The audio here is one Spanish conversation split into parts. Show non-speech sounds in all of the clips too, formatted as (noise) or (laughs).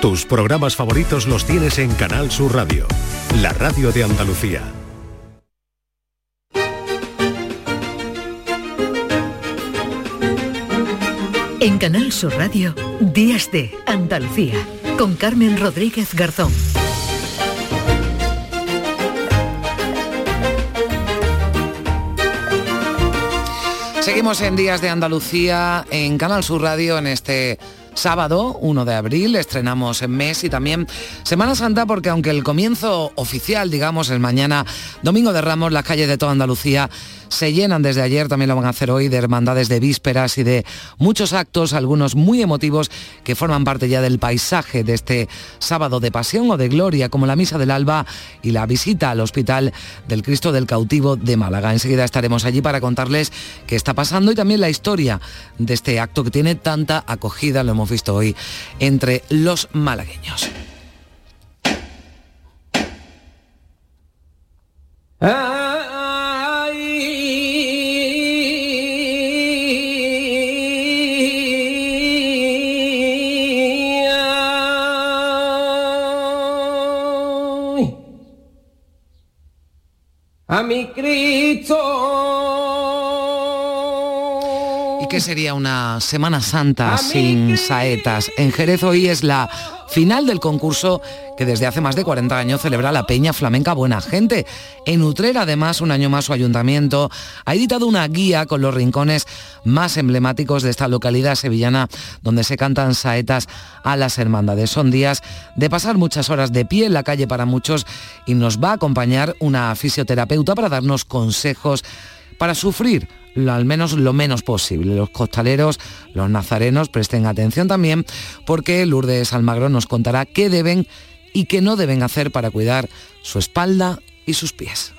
Tus programas favoritos los tienes en Canal Sur Radio, la radio de Andalucía. En Canal Sur Radio, Días de Andalucía, con Carmen Rodríguez Garzón. Seguimos en Días de Andalucía en Canal Sur Radio en este sábado 1 de abril, estrenamos en mes y también Semana Santa porque aunque el comienzo oficial, digamos, es mañana, Domingo de Ramos, las calles de toda Andalucía se llenan desde ayer, también lo van a hacer hoy, de hermandades de vísperas y de muchos actos, algunos muy emotivos, que forman parte ya del paisaje de este sábado de pasión o de gloria, como la Misa del Alba y la visita al Hospital del Cristo del Cautivo de Málaga. Enseguida estaremos allí para contarles qué está pasando y también la historia de este acto que tiene tanta acogida, lo hemos visto hoy, entre los malagueños. A mi Cristo. ¿Y qué sería una Semana Santa sin saetas? En Jerez hoy es la final del concurso que desde hace más de 40 años celebra la Peña Flamenca Buena Gente. En Utrera, además, un año más su ayuntamiento ha editado una guía con los rincones más emblemáticos de esta localidad sevillana donde se cantan saetas a las hermandades. Son días de pasar muchas horas de pie en la calle para muchos y nos va a acompañar una fisioterapeuta para darnos consejos para sufrir al menos lo menos posible. Los costaleros, los nazarenos, presten atención también porque Lourdes Almagro nos contará qué deben y qué no deben hacer para cuidar su espalda y sus pies.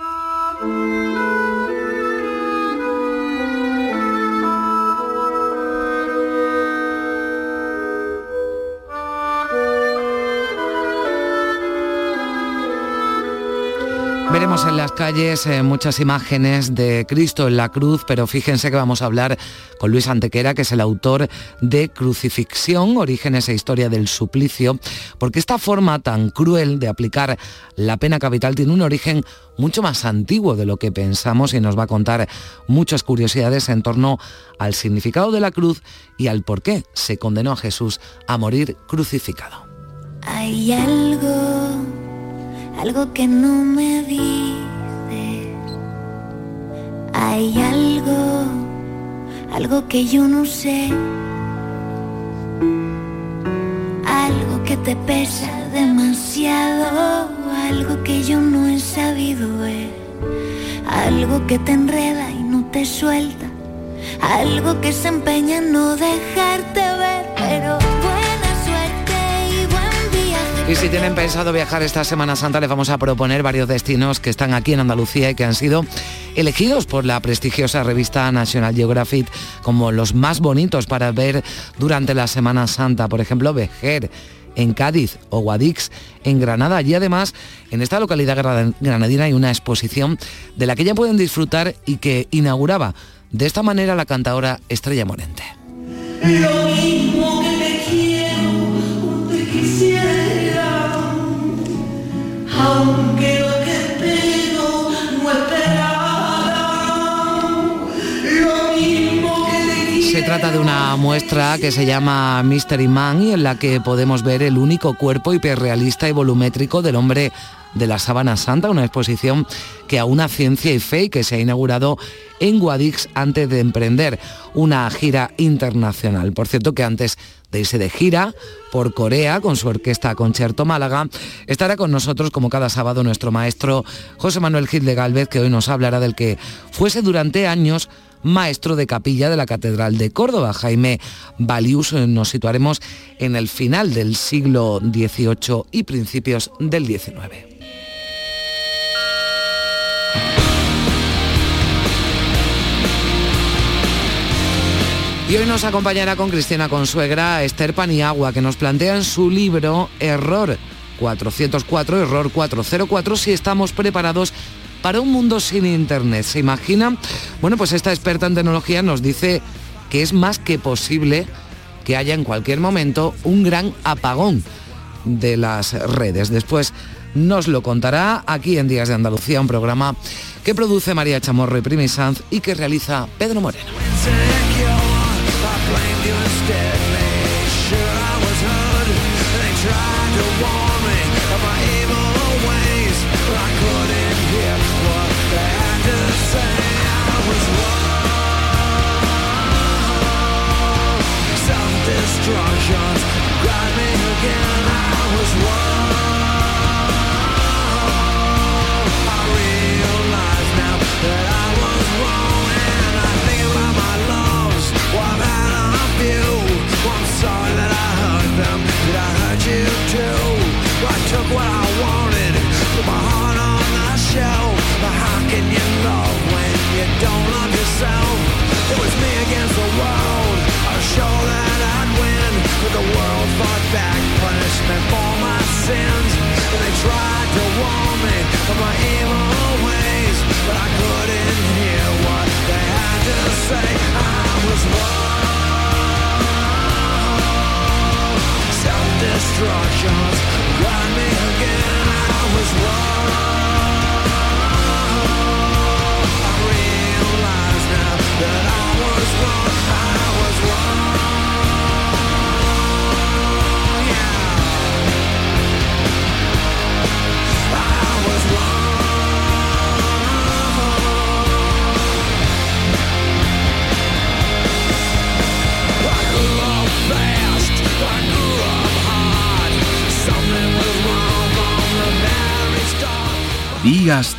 Veremos en las calles eh, muchas imágenes de Cristo en la cruz, pero fíjense que vamos a hablar con Luis Antequera, que es el autor de Crucifixión, Orígenes e Historia del Suplicio, porque esta forma tan cruel de aplicar la pena capital tiene un origen mucho más antiguo de lo que pensamos y nos va a contar muchas curiosidades en torno al significado de la cruz y al por qué se condenó a Jesús a morir crucificado. Hay algo algo que no me dices. Hay algo, algo que yo no sé. Algo que te pesa demasiado, algo que yo no he sabido ver. Algo que te enreda y no te suelta. Algo que se empeña en no dejarte ver, pero y si tienen pensado viajar esta Semana Santa, les vamos a proponer varios destinos que están aquí en Andalucía y que han sido elegidos por la prestigiosa revista National Geographic como los más bonitos para ver durante la Semana Santa. Por ejemplo, Vejer en Cádiz o Guadix en Granada. Y además, en esta localidad granadina hay una exposición de la que ya pueden disfrutar y que inauguraba de esta manera la cantadora Estrella Morente. Trata de una muestra que se llama Mystery Man y en la que podemos ver el único cuerpo hiperrealista y volumétrico del hombre de la Sábana Santa, una exposición que a una ciencia y fe que se ha inaugurado en Guadix antes de emprender una gira internacional. Por cierto que antes de irse de gira por Corea con su orquesta Concierto Málaga, estará con nosotros como cada sábado nuestro maestro José Manuel Gil de Galvez, que hoy nos hablará del que fuese durante años maestro de capilla de la Catedral de Córdoba, Jaime Balius. Nos situaremos en el final del siglo XVIII y principios del XIX. Y hoy nos acompañará con Cristina Consuegra Esther Paniagua, que nos plantea en su libro Error 404, Error 404, si estamos preparados para un mundo sin Internet. ¿Se imagina? Bueno, pues esta experta en tecnología nos dice que es más que posible que haya en cualquier momento un gran apagón de las redes. Después nos lo contará aquí en Días de Andalucía, un programa que produce María Chamorro y Primi Sanz y que realiza Pedro Moreno.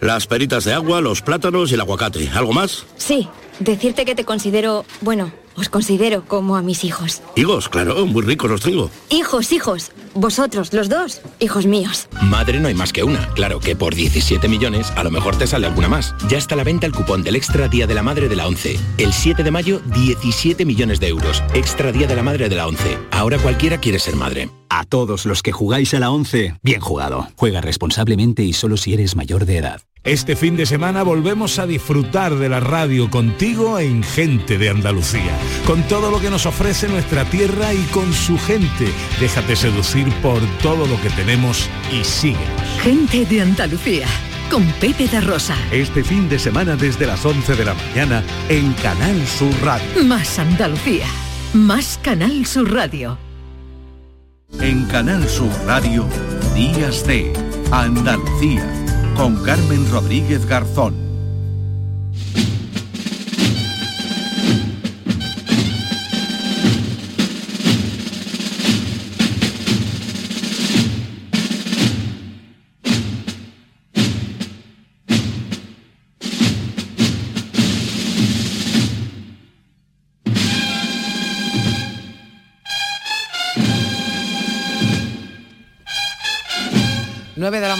Las peritas de agua, los plátanos y el aguacate. ¿Algo más? Sí, decirte que te considero, bueno, os considero como a mis hijos. Hijos, claro, muy ricos los tengo. Hijos, hijos. Vosotros, los dos, hijos míos. Madre no hay más que una. Claro que por 17 millones a lo mejor te sale alguna más. Ya está a la venta el cupón del Extra Día de la Madre de la 11. El 7 de mayo, 17 millones de euros. Extra Día de la Madre de la 11. Ahora cualquiera quiere ser madre. A todos los que jugáis a la 11, bien jugado. Juega responsablemente y solo si eres mayor de edad. Este fin de semana volvemos a disfrutar de la radio contigo en Gente de Andalucía, con todo lo que nos ofrece nuestra tierra y con su gente. Déjate seducir por todo lo que tenemos y síguenos. Gente de Andalucía, con Pepe de Rosa. Este fin de semana desde las 11 de la mañana en Canal Sur Radio. Más Andalucía, más Canal Sur Radio. En Canal Sur Radio, Días de Andalucía con Carmen Rodríguez Garzón.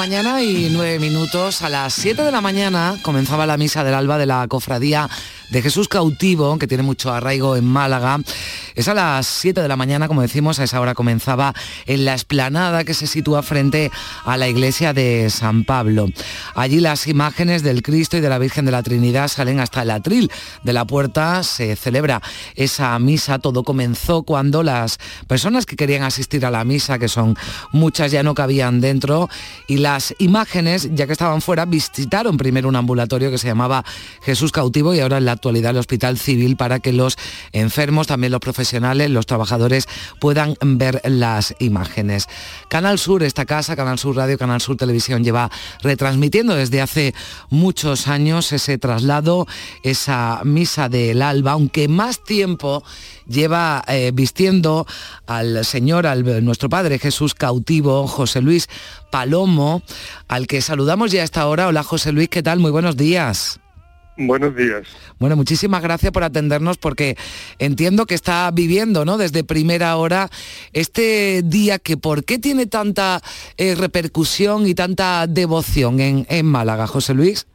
Mañana y 9 minutos. A las 7 de la mañana comenzaba la misa del alba de la cofradía de Jesús cautivo, que tiene mucho arraigo en Málaga. Es a las 7 de la mañana, como decimos, a esa hora comenzaba en la esplanada que se sitúa frente a la iglesia de San Pablo. Allí las imágenes del Cristo y de la Virgen de la Trinidad salen hasta el atril de la puerta, se celebra esa misa. Todo comenzó cuando las personas que querían asistir a la misa, que son muchas, ya no cabían dentro y las imágenes, ya que estaban fuera, visitaron primero un ambulatorio que se llamaba Jesús Cautivo y ahora en la actualidad el Hospital Civil para que los enfermos, también los profesionales, los trabajadores puedan ver las imágenes. Canal Sur, esta casa, Canal Sur Radio, Canal Sur Televisión lleva retransmitiendo desde hace muchos años ese traslado, esa misa del alba, aunque más tiempo lleva eh, vistiendo al Señor, al nuestro Padre Jesús cautivo, José Luis Palomo, al que saludamos ya a esta hora. Hola José Luis, ¿qué tal? Muy buenos días. Buenos días. Bueno, muchísimas gracias por atendernos porque entiendo que está viviendo, ¿no? Desde primera hora este día que por qué tiene tanta eh, repercusión y tanta devoción en, en Málaga, José Luis.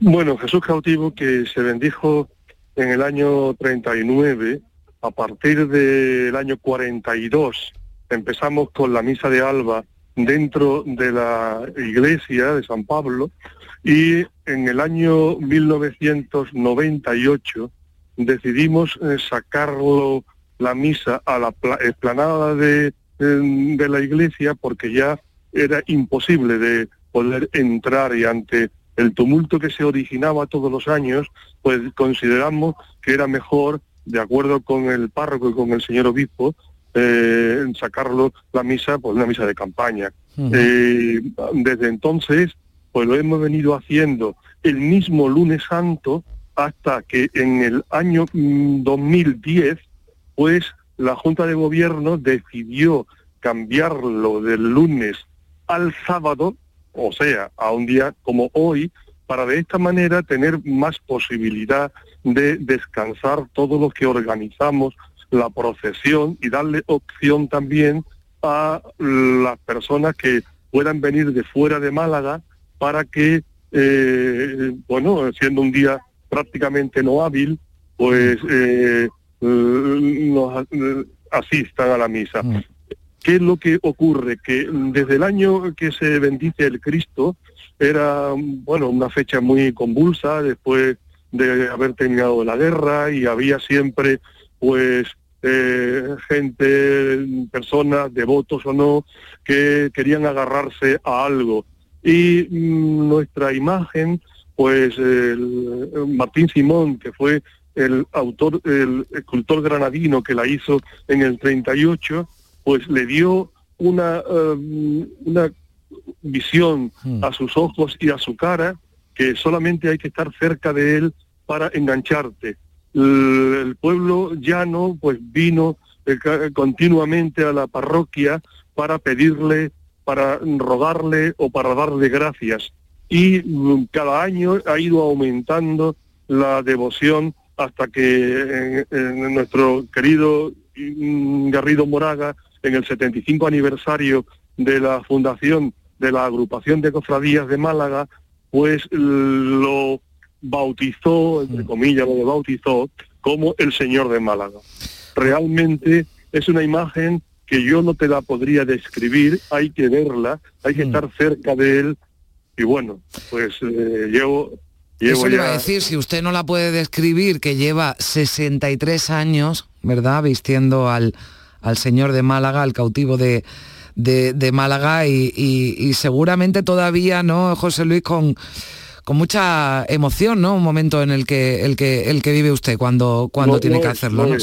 Bueno, Jesús cautivo que se bendijo en el año 39, a partir del año 42 empezamos con la misa de Alba dentro de la iglesia de San Pablo y en el año 1998 decidimos eh, sacarlo la misa a la explanada de, de la iglesia porque ya era imposible de poder entrar y ante el tumulto que se originaba todos los años, pues consideramos que era mejor, de acuerdo con el párroco y con el señor obispo, eh, sacarlo la misa, pues una misa de campaña. Eh, desde entonces, pues lo hemos venido haciendo el mismo lunes santo hasta que en el año 2010, mm, pues la Junta de Gobierno decidió cambiarlo del lunes al sábado, o sea, a un día como hoy, para de esta manera tener más posibilidad de descansar todos los que organizamos la procesión y darle opción también a las personas que puedan venir de fuera de Málaga para que, eh, bueno, siendo un día prácticamente no hábil, pues eh, eh, nos asistan a la misa. Mm. ¿Qué es lo que ocurre? Que desde el año que se bendice el Cristo, era, bueno, una fecha muy convulsa después de haber terminado la guerra y había siempre, pues, eh, gente, personas, devotos o no, que querían agarrarse a algo. Y mm, nuestra imagen, pues el, Martín Simón, que fue el autor, el escultor granadino que la hizo en el 38, pues le dio una, um, una visión hmm. a sus ojos y a su cara que solamente hay que estar cerca de él para engancharte el pueblo llano pues vino eh, continuamente a la parroquia para pedirle, para rogarle o para darle gracias. Y mm, cada año ha ido aumentando la devoción hasta que en, nuestro querido mm, Garrido Moraga, en el 75 aniversario de la fundación de la agrupación de cofradías de Málaga, pues lo bautizó, entre mm. comillas, lo bautizó como el Señor de Málaga. Realmente es una imagen que yo no te la podría describir, hay que verla, hay que mm. estar cerca de él y bueno, pues eh, llevo... Eso le iba a decir, si usted no la puede describir, que lleva 63 años, ¿verdad?, vistiendo al, al Señor de Málaga, al cautivo de, de, Málaga y, y seguramente todavía, ¿no, José Luis, con con mucha emoción, ¿no? Un momento en el que el que el que vive usted cuando cuando tiene que hacerlo, ¿no?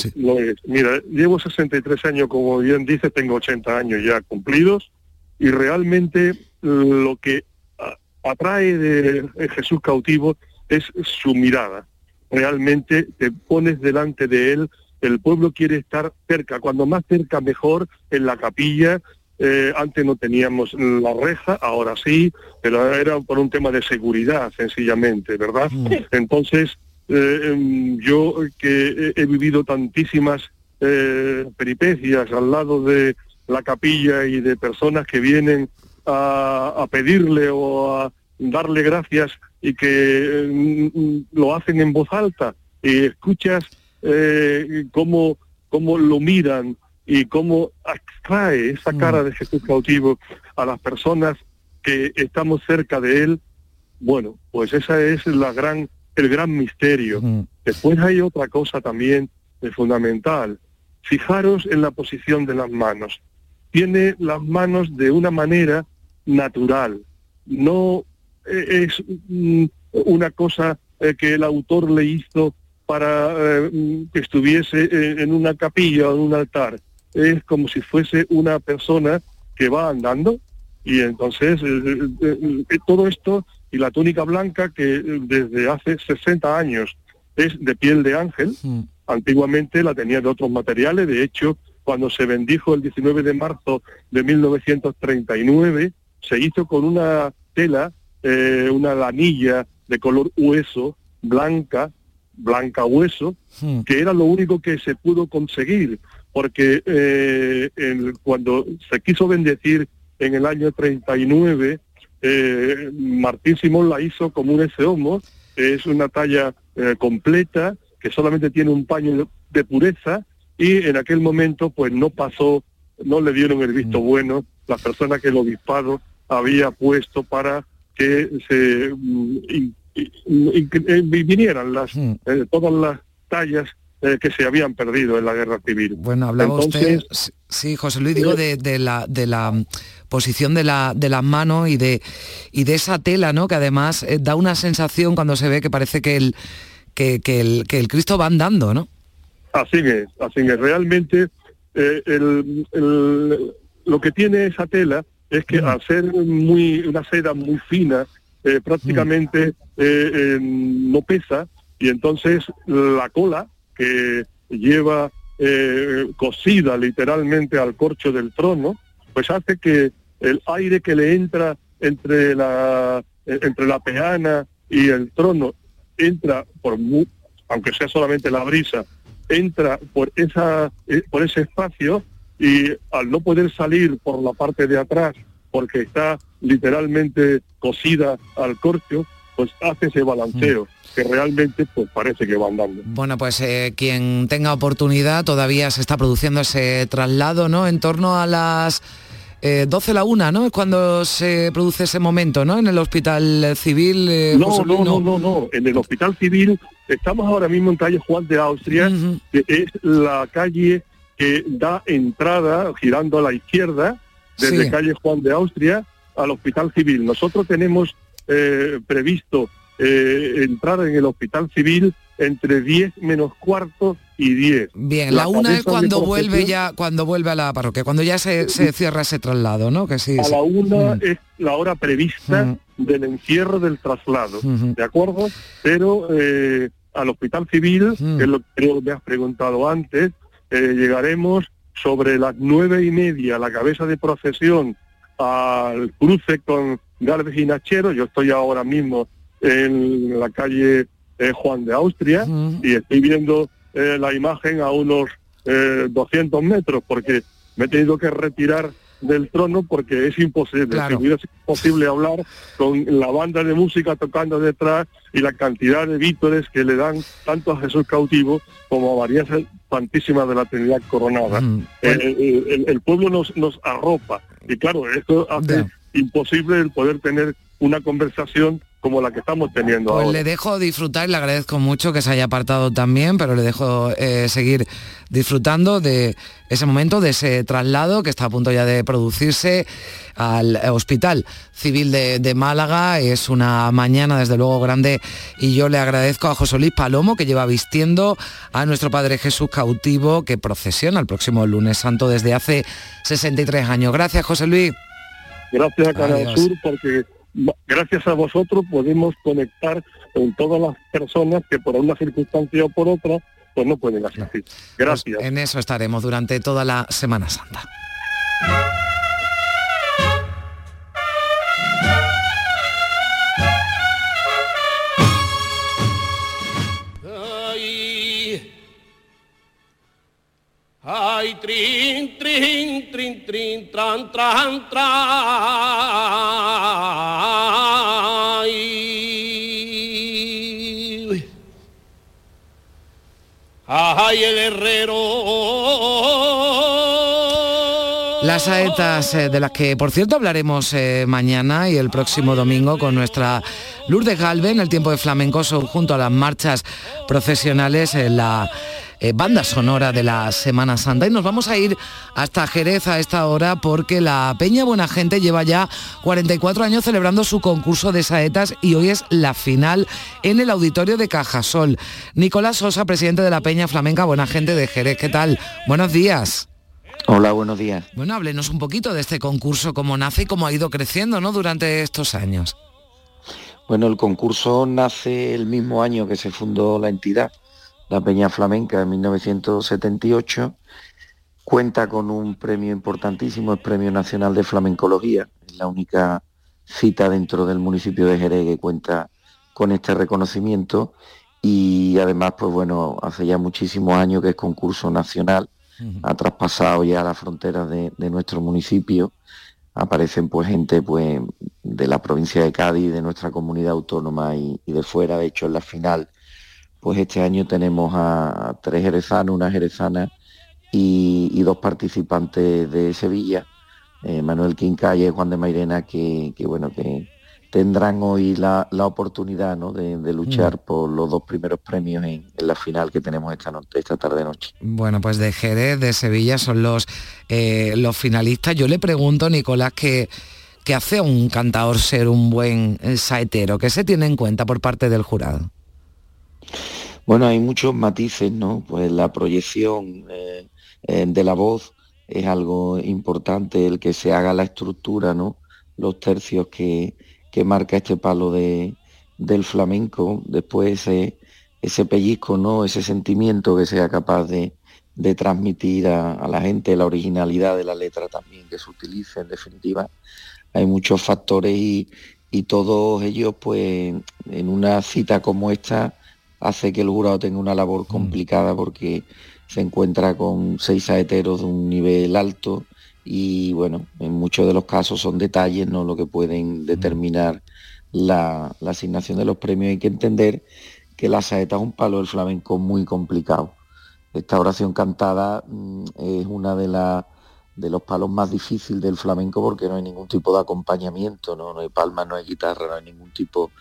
Mira, llevo 63 años, como bien dice, tengo 80 años ya cumplidos y realmente lo que atrae de Jesús cautivo es su mirada. Realmente te pones delante de él, el pueblo quiere estar cerca, cuando más cerca mejor, en la capilla, eh, antes no teníamos la reja, ahora sí, pero era por un tema de seguridad, sencillamente, ¿verdad? Mm. Entonces, eh, em, yo que he, vivido tantísimas eh, peripecias al lado de la capilla y de personas que vienen a, pedirle o a darle gracias y que mm, lo hacen en voz alta y escuchas cómo, cómo lo miran, y cómo extrae esa mm. cara de Jesús cautivo a las personas que estamos cerca de él, bueno, pues esa es la gran, el gran misterio. Mm. Después hay otra cosa también fundamental. Fijaros en la posición de las manos. Tiene las manos de una manera natural. No eh, es mm, una cosa eh, que el autor le hizo para eh, que estuviese en una capilla o en un altar es como si fuese una persona que va andando y entonces eh, eh, eh, todo esto y la túnica blanca que desde hace 60 años es de piel de ángel, antiguamente la tenía de otros materiales, de hecho cuando se bendijo el 19 de marzo de 1939 se hizo con una tela, una lanilla de color hueso blanca, blanca hueso, que era lo único que se pudo conseguir, porque eh, el- cuando se quiso bendecir en el año 39, eh, Martín Simón la hizo como un ese homo, es una talla eh, completa, que solamente tiene un paño de, pureza, y en aquel momento pues no pasó, no le dieron el visto bueno. Las personas que el obispado había puesto para que se mm, in- in- in- vinieran las eh, todas las tallas eh, que se habían perdido en la guerra civil. Bueno, hablaba Entonces, usted, sí, José Luis, digo de, de la, de la mm, posición de, la, de las manos y de, y de esa tela, ¿no? Que además eh, da una sensación cuando se ve que parece que el, que, que el, que el Cristo va andando, ¿no? Así es, así es. Realmente eh, el- el- lo que tiene esa tela es que al ser muy una seda muy fina, eh, prácticamente eh, eh, no pesa y entonces la cola que lleva eh, cosida literalmente al corcho del trono, pues hace que el aire que le entra entre la eh, entre la peana y el trono entra por aunque sea solamente la brisa entra por esa eh, por ese espacio y al no poder salir por la parte de atrás porque está literalmente cosida al corcho pues hace ese balanceo que realmente pues parece que va andando Bueno, pues eh, quien tenga oportunidad, todavía se está produciendo ese traslado, ¿no? En torno a las eh, 12 la una, ¿no? Es cuando se produce ese momento, ¿no? En el hospital civil. eh, no, José no, no, no, no. En el hospital civil estamos ahora mismo en calle Juan de Austria, que es la calle que da entrada, girando a la izquierda, desde Sí. calle Juan de Austria al hospital civil. Nosotros tenemos eh, previsto eh, entrar en el hospital civil entre 10 menos cuarto y 10. Bien, la, una es cuando vuelve ya, cuando vuelve a la parroquia, cuando ya se, se cierra ese traslado, ¿no? Que sí. a sí. la una Mm. es la hora prevista del encierro del traslado, ¿de acuerdo? Pero eh, al hospital civil, que es lo que creo que me has preguntado antes, eh, llegaremos sobre las nueve y media la cabeza de procesión al cruce con Galvez y Nachero. Yo estoy ahora mismo en la calle eh, Juan de Austria y estoy viendo eh, la imagen a unos eh, 200 metros porque me he tenido que retirar del trono porque es imposible. Claro. Si hubiera sido posible hablar con la banda de música tocando detrás y la cantidad de vítores que le dan tanto a Jesús cautivo como a María Santísima de la Trinidad coronada. Eh, el, el pueblo nos, nos arropa y claro, esto hace imposible el poder tener una conversación como la que estamos teniendo Pues ahora. le dejo disfrutar y le agradezco mucho que se haya apartado también, pero le dejo eh, seguir disfrutando de ese momento, de ese traslado que está a punto ya de producirse al Hospital Civil de, de Málaga. Es una mañana desde luego grande y yo le agradezco a José Luis Palomo que lleva vistiendo a nuestro Padre Jesús cautivo que procesiona el próximo lunes santo desde hace 63 años. Gracias José Luis. Gracias a Canal Adiós. Sur porque gracias a vosotros podemos conectar con todas las personas que por una circunstancia o por otra pues no pueden asistir. Gracias. En eso estaremos durante toda la Semana Santa. Ay, trin, trin, trin, trin, tran, tran, tran. Ay, el herrero. Las saetas eh, de las que, por cierto, hablaremos eh, mañana y el próximo domingo con nuestra Lourdes Galve en el tiempo de flamenco son junto a las marchas procesionales en la eh, banda sonora de la Semana Santa. Y nos vamos a ir hasta Jerez a esta hora porque la Peña Buena Gente lleva ya 44 años celebrando su concurso de saetas y hoy es la final en el auditorio de Cajasol. Nicolás Sosa, presidente de la Peña Flamenca Buena Gente de Jerez. ¿Qué tal? Buenos días. Hola, buenos días. Bueno, háblenos un poquito de este concurso, cómo nace y cómo ha ido creciendo ¿no? durante estos años. Bueno, el concurso nace el mismo año que se fundó la entidad, la Peña Flamenca, en 1978. Cuenta con un premio importantísimo, el Premio Nacional de Flamencología. Es la única cita dentro del municipio de Jerez que cuenta con este reconocimiento y además, pues bueno, hace ya muchísimos años que es concurso nacional, ha traspasado ya las fronteras de, nuestro municipio, aparecen pues gente pues de la provincia de Cádiz, de nuestra comunidad autónoma y, de fuera, de hecho en la final, pues este año tenemos a, tres jerezanos, una jerezana y, dos participantes de Sevilla, eh, Manuel Quincaya y Juan de Mairena, que, que bueno, que tendrán hoy la, oportunidad de, luchar mm. por los dos primeros premios en, la final que tenemos esta, noche, esta tarde noche. Bueno, pues de Jerez, de Sevilla son los, eh, los finalistas. Yo le pregunto, Nicolás, que, que hace un cantador ser un buen eh, saetero, ¿qué se tiene en cuenta por parte del jurado? Bueno, hay muchos matices, ¿no? Pues la proyección eh, de la voz es algo importante, el que se haga la estructura, ¿no? Los tercios que, que marca este palo de, del flamenco, después ese, ese pellizco, ¿no? ese sentimiento que sea capaz de, transmitir a, la gente, la originalidad de la letra también que se utilice, en definitiva. Hay muchos factores y, todos ellos, pues, en una cita como esta, hace que el jurado tenga una labor mm. complicada porque se encuentra con seis saeteros de un nivel alto, y bueno, en muchos de los casos son detalles ¿no? lo que pueden determinar la, asignación de los premios. Hay que entender que la saeta es un palo del flamenco muy complicado. Esta oración cantada mm, es una de, de los palos más difíciles del flamenco porque no hay ningún tipo de acompañamiento, no, no hay palma, no hay guitarra, no hay ningún tipo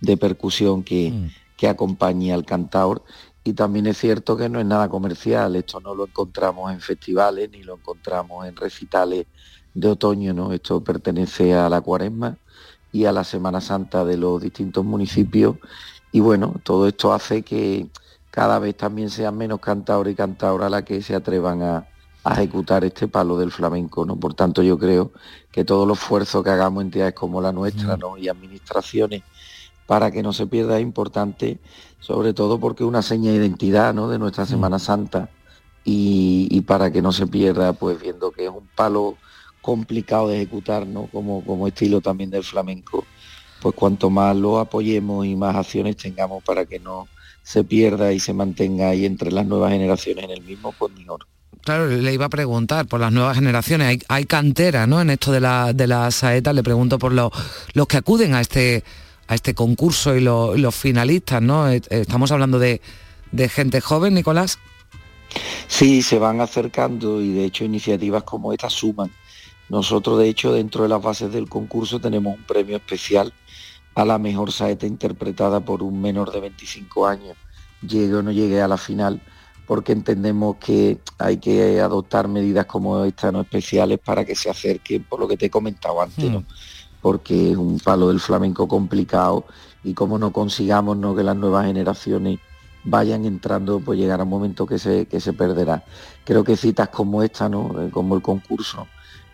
de percusión que, mm. Que acompañe al cantador y también es cierto que no es nada comercial, esto no lo encontramos en festivales ni lo encontramos en recitales de otoño, ¿no? Esto pertenece a la cuaresma y a la Semana Santa de los distintos municipios y bueno, todo esto hace que cada vez también sean menos cantadores y cantadoras las que se atrevan a, ejecutar este palo del flamenco, ¿no? Por tanto, yo creo que todo el esfuerzo que hagamos entidades como la nuestra, ¿no? Y administraciones para que no se pierda es importante, sobre todo porque es una seña de identidad ¿no? de nuestra Semana Santa y, para que no se pierda, pues viendo que es un palo complicado de ejecutar, ¿no? como, como estilo también del flamenco, pues cuanto más lo apoyemos y más acciones tengamos para que no se pierda y se mantenga ahí entre las nuevas generaciones en el mismo, pues. Claro, le iba a preguntar por las nuevas generaciones. Hay, hay cantera, ¿no? En esto de la, de la saeta, le pregunto por los que acuden a este a este concurso y, los finalistas, ¿no? Eh, estamos hablando de, gente joven, Nicolás. Sí, se van acercando y de hecho iniciativas como esta suman. Nosotros de hecho dentro de las bases del concurso tenemos un premio especial a la mejor saeta interpretada por un menor de 25 años, llegue o no llegue a la final, porque entendemos que hay que adoptar medidas como estas no especiales para que se acerquen, por lo que te he comentado antes, ¿no? Porque es un palo del flamenco complicado y como no consigamos ¿no? que las nuevas generaciones vayan entrando, pues llegará un momento que se, que se perderá. Creo que citas como esta, ¿no? Eh, como el concurso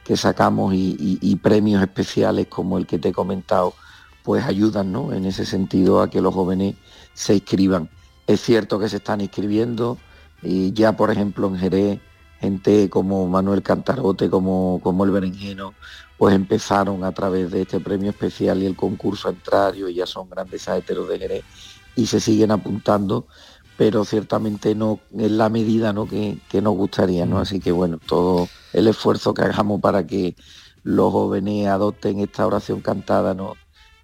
que sacamos y, premios especiales como el que te he comentado, pues ayudan ¿no? en ese sentido a que los jóvenes se inscriban. Es cierto que se están inscribiendo y ya por ejemplo en Jerez gente como Manuel Cantarote, como, como el Berenjeno, pues empezaron a través de este premio especial y el concurso a entrar y ya son grandes saeteros de Jerez y se siguen apuntando, pero ciertamente no es la medida ¿no? que, nos gustaría, ¿no? Mm. Así que bueno, todo el esfuerzo que hagamos para que los jóvenes adopten esta oración cantada, ¿no?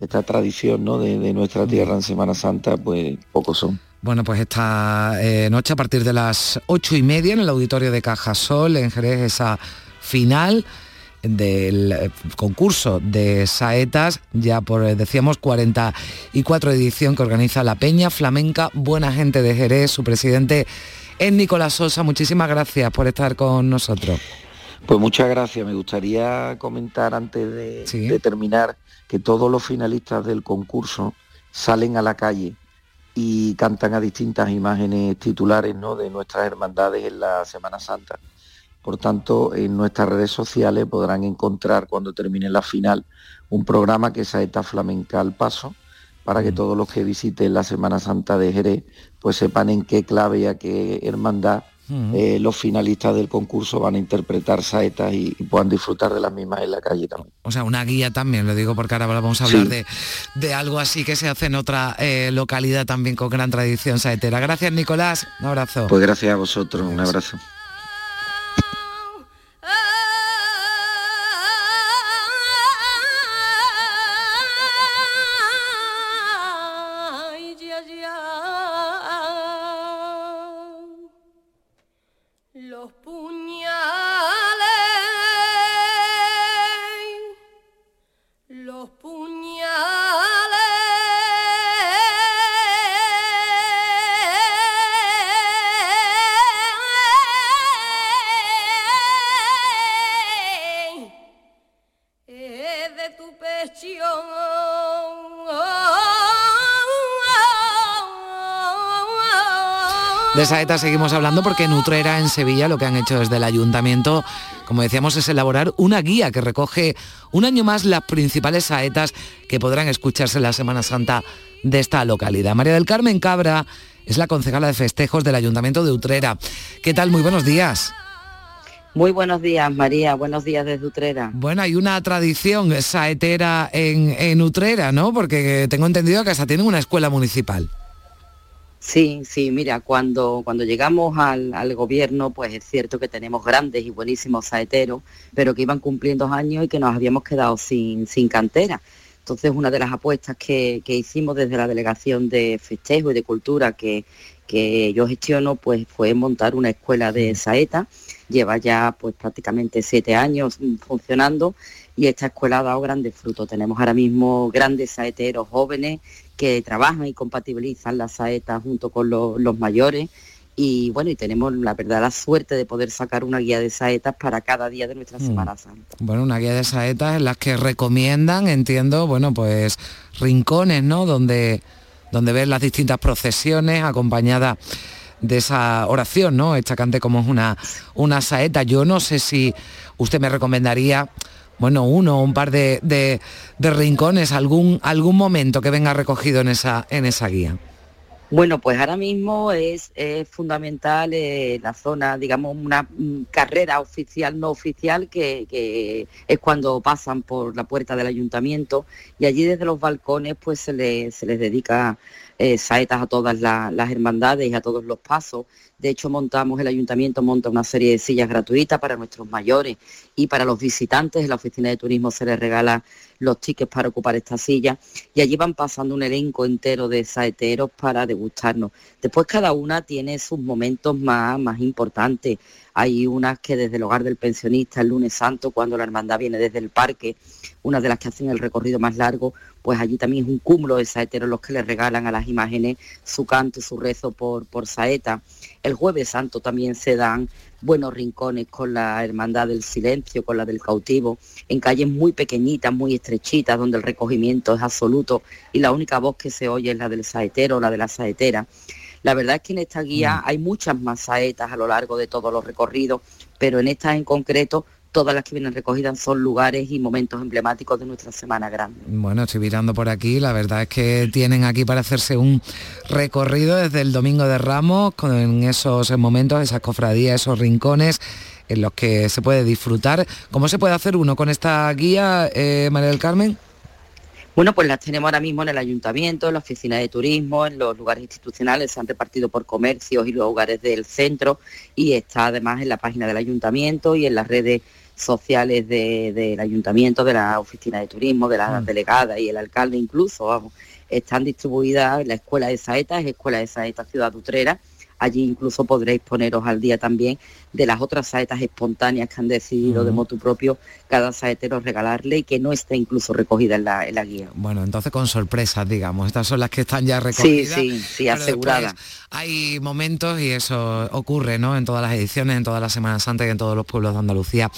esta tradición ¿no? de, nuestra mm. tierra en Semana Santa, pues pocos son. Bueno, pues esta eh, noche a partir de las ocho y media en el auditorio de Cajasol, en Jerez, esa final del eh, concurso de saetas, ya por, eh, decíamos, 44 edición que organiza la Peña Flamenca Buena Gente de Jerez, su presidente es Nicolás Sosa. Muchísimas gracias por estar con nosotros. Pues muchas gracias. Me gustaría comentar antes de, terminar que todos los finalistas del concurso salen a la calle y cantan a distintas imágenes titulares ¿no? de nuestras hermandades en la Semana Santa. Por tanto, en nuestras redes sociales podrán encontrar cuando termine la final un programa que es Saeta Flamenca al Paso, para que todos los que visiten la Semana Santa de Jerez pues sepan en qué clave y a qué hermandad eh, los finalistas del concurso van a interpretar saetas y, puedan disfrutar de las mismas en la calle también. O sea, una guía también, lo digo porque ahora vamos a hablar de, algo así que se hace en otra eh, localidad también con gran tradición saetera. Gracias Nicolás, un abrazo. Pues gracias a vosotros, un abrazo. De saeta seguimos hablando porque en Utrera, en Sevilla, lo que han hecho desde el ayuntamiento, como decíamos, es elaborar una guía que recoge un año más las principales saetas que podrán escucharse en la Semana Santa de esta localidad. María del Carmen Cabra es la concejala de festejos del Ayuntamiento de Utrera. ¿Qué tal? Muy buenos días. Muy buenos días, María. Buenos días desde Utrera. Bueno, hay una tradición saetera en, en Utrera, ¿no? Porque tengo entendido que hasta tienen una escuela municipal. Sí, sí, mira, cuando, cuando llegamos al, gobierno, pues es cierto que tenemos grandes y buenísimos saeteros, pero que iban cumpliendo años y que nos habíamos quedado sin, sin cantera. Entonces, una de las apuestas que, hicimos desde la Delegación de Festejo y de Cultura que, que yo gestiono, pues fue montar una escuela de saeta. Lleva ya pues prácticamente siete años funcionando y esta escuela ha dado grandes frutos. Tenemos ahora mismo grandes saeteros jóvenes que trabajan y compatibilizan la saeta junto con los mayores y bueno, y tenemos la verdad la suerte de poder sacar una guía de saetas para cada día de nuestra mm. Semana Santa. Bueno, una guía de saetas en las que recomiendan, entiendo, bueno, pues rincones, ¿no? Donde, donde ver las distintas procesiones acompañadas de esa oración, ¿no? Esta cante como es una, una saeta. Yo no sé si usted me recomendaría bueno, uno o un par de, rincones, algún, algún momento que venga recogido en esa, en esa guía. Bueno, pues ahora mismo es, fundamental eh, la zona, digamos, una mm, carrera oficial, no oficial, que, es cuando pasan por la puerta del ayuntamiento y allí desde los balcones pues se, se les dedica eh, saetas a todas las hermandades y a todos los pasos. De hecho, montamos, el ayuntamiento monta una serie de sillas gratuitas para nuestros mayores y para los visitantes. En la oficina de turismo se les regala los tickets para ocupar esta silla y allí van pasando un elenco entero de saeteros para degustarnos. Después cada una tiene sus momentos más, más importantes. Hay unas que desde el hogar del pensionista, el lunes santo, cuando la hermandad viene desde el parque, una de las que hacen el recorrido más largo, pues allí también es un cúmulo de saeteros los que le regalan a las imágenes su canto y su rezo por, por saeta. El jueves santo también se dan buenos rincones con la Hermandad del Silencio, con la del Cautivo, en calles muy pequeñitas, muy estrechitas, donde el recogimiento es absoluto y la única voz que se oye es la del saetero o la de la saetera. La verdad es que en esta guía mm. hay muchas más saetas a lo largo de todos los recorridos, pero en esta en concreto todas las que vienen recogidas son lugares y momentos emblemáticos de nuestra Semana Grande. Bueno, estoy mirando por aquí, la verdad es que tienen aquí para hacerse un recorrido desde el Domingo de Ramos, con esos momentos, esas cofradías, esos rincones en los que se puede disfrutar. ¿Cómo se puede hacer uno con esta guía, eh, María del Carmen? Bueno, pues las tenemos ahora mismo en el ayuntamiento, en la oficina de turismo, en los lugares institucionales, se han repartido por comercios y los lugares del centro y está además en la página del ayuntamiento y en las redes sociales del ayuntamiento, de la oficina de turismo, de la mm. delegada y el alcalde incluso, vamos, están distribuidas en la escuela de saetas, escuela de saetas Ciudad Utrera, allí incluso podréis poneros al día también de las otras saetas espontáneas que han decidido de motu propio cada saetero regalarle y que no está incluso recogida en la, guía. Bueno, entonces con sorpresas, digamos, estas son las que están ya recogidas. Sí, sí, sí, aseguradas. Hay momentos y eso ocurre, ¿no? En todas las ediciones, en todas las Semanas Santas y en todos los pueblos de Andalucía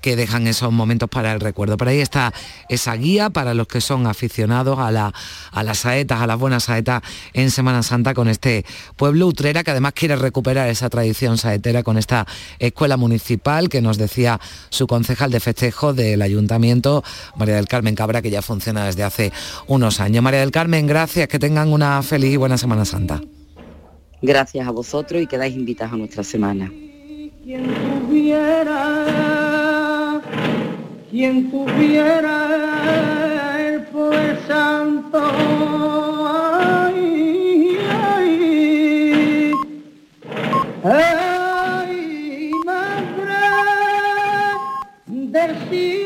que dejan esos momentos para el recuerdo. Por ahí está esa guía para los que son aficionados a, la, a las saetas, a las buenas saetas en Semana Santa con este pueblo utrera que además además quiere recuperar esa tradición saetera con esta escuela municipal que nos decía su concejal de festejo del ayuntamiento, María del Carmen Cabra, que ya funciona desde hace unos años. María del Carmen, gracias, que tengan una feliz y buena Semana Santa. Gracias a vosotros y quedáis invitados a nuestra semana. Quien tuviera, quien tuviera el poder santo, ay, madre del cielo,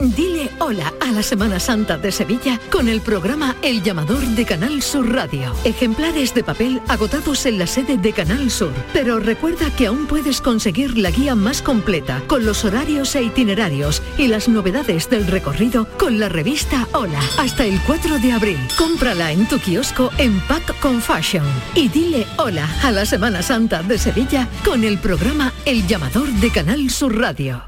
Dile hola a la Semana Santa de Sevilla con el programa El Llamador de Canal Sur Radio. Ejemplares de papel agotados en la sede de Canal Sur. Pero recuerda que aún puedes conseguir la guía más completa con los horarios e itinerarios y las novedades del recorrido con la revista Hola hasta el 4 de abril. Cómprala en tu kiosco en Pack con Fashion. Y dile hola a la Semana Santa de Sevilla con el programa El Llamador de Canal Sur Radio.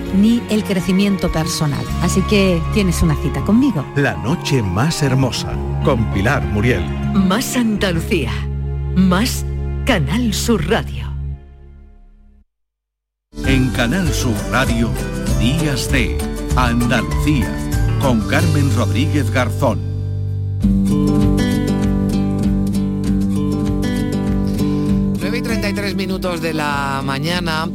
ni el crecimiento personal. Así que tienes una cita conmigo. La noche más hermosa con Pilar Muriel. Más Andalucía. Más Canal Sur Radio. En Canal Sur Radio, Días de Andalucía con Carmen Rodríguez Garzón. 9 y 33 minutos de la mañana.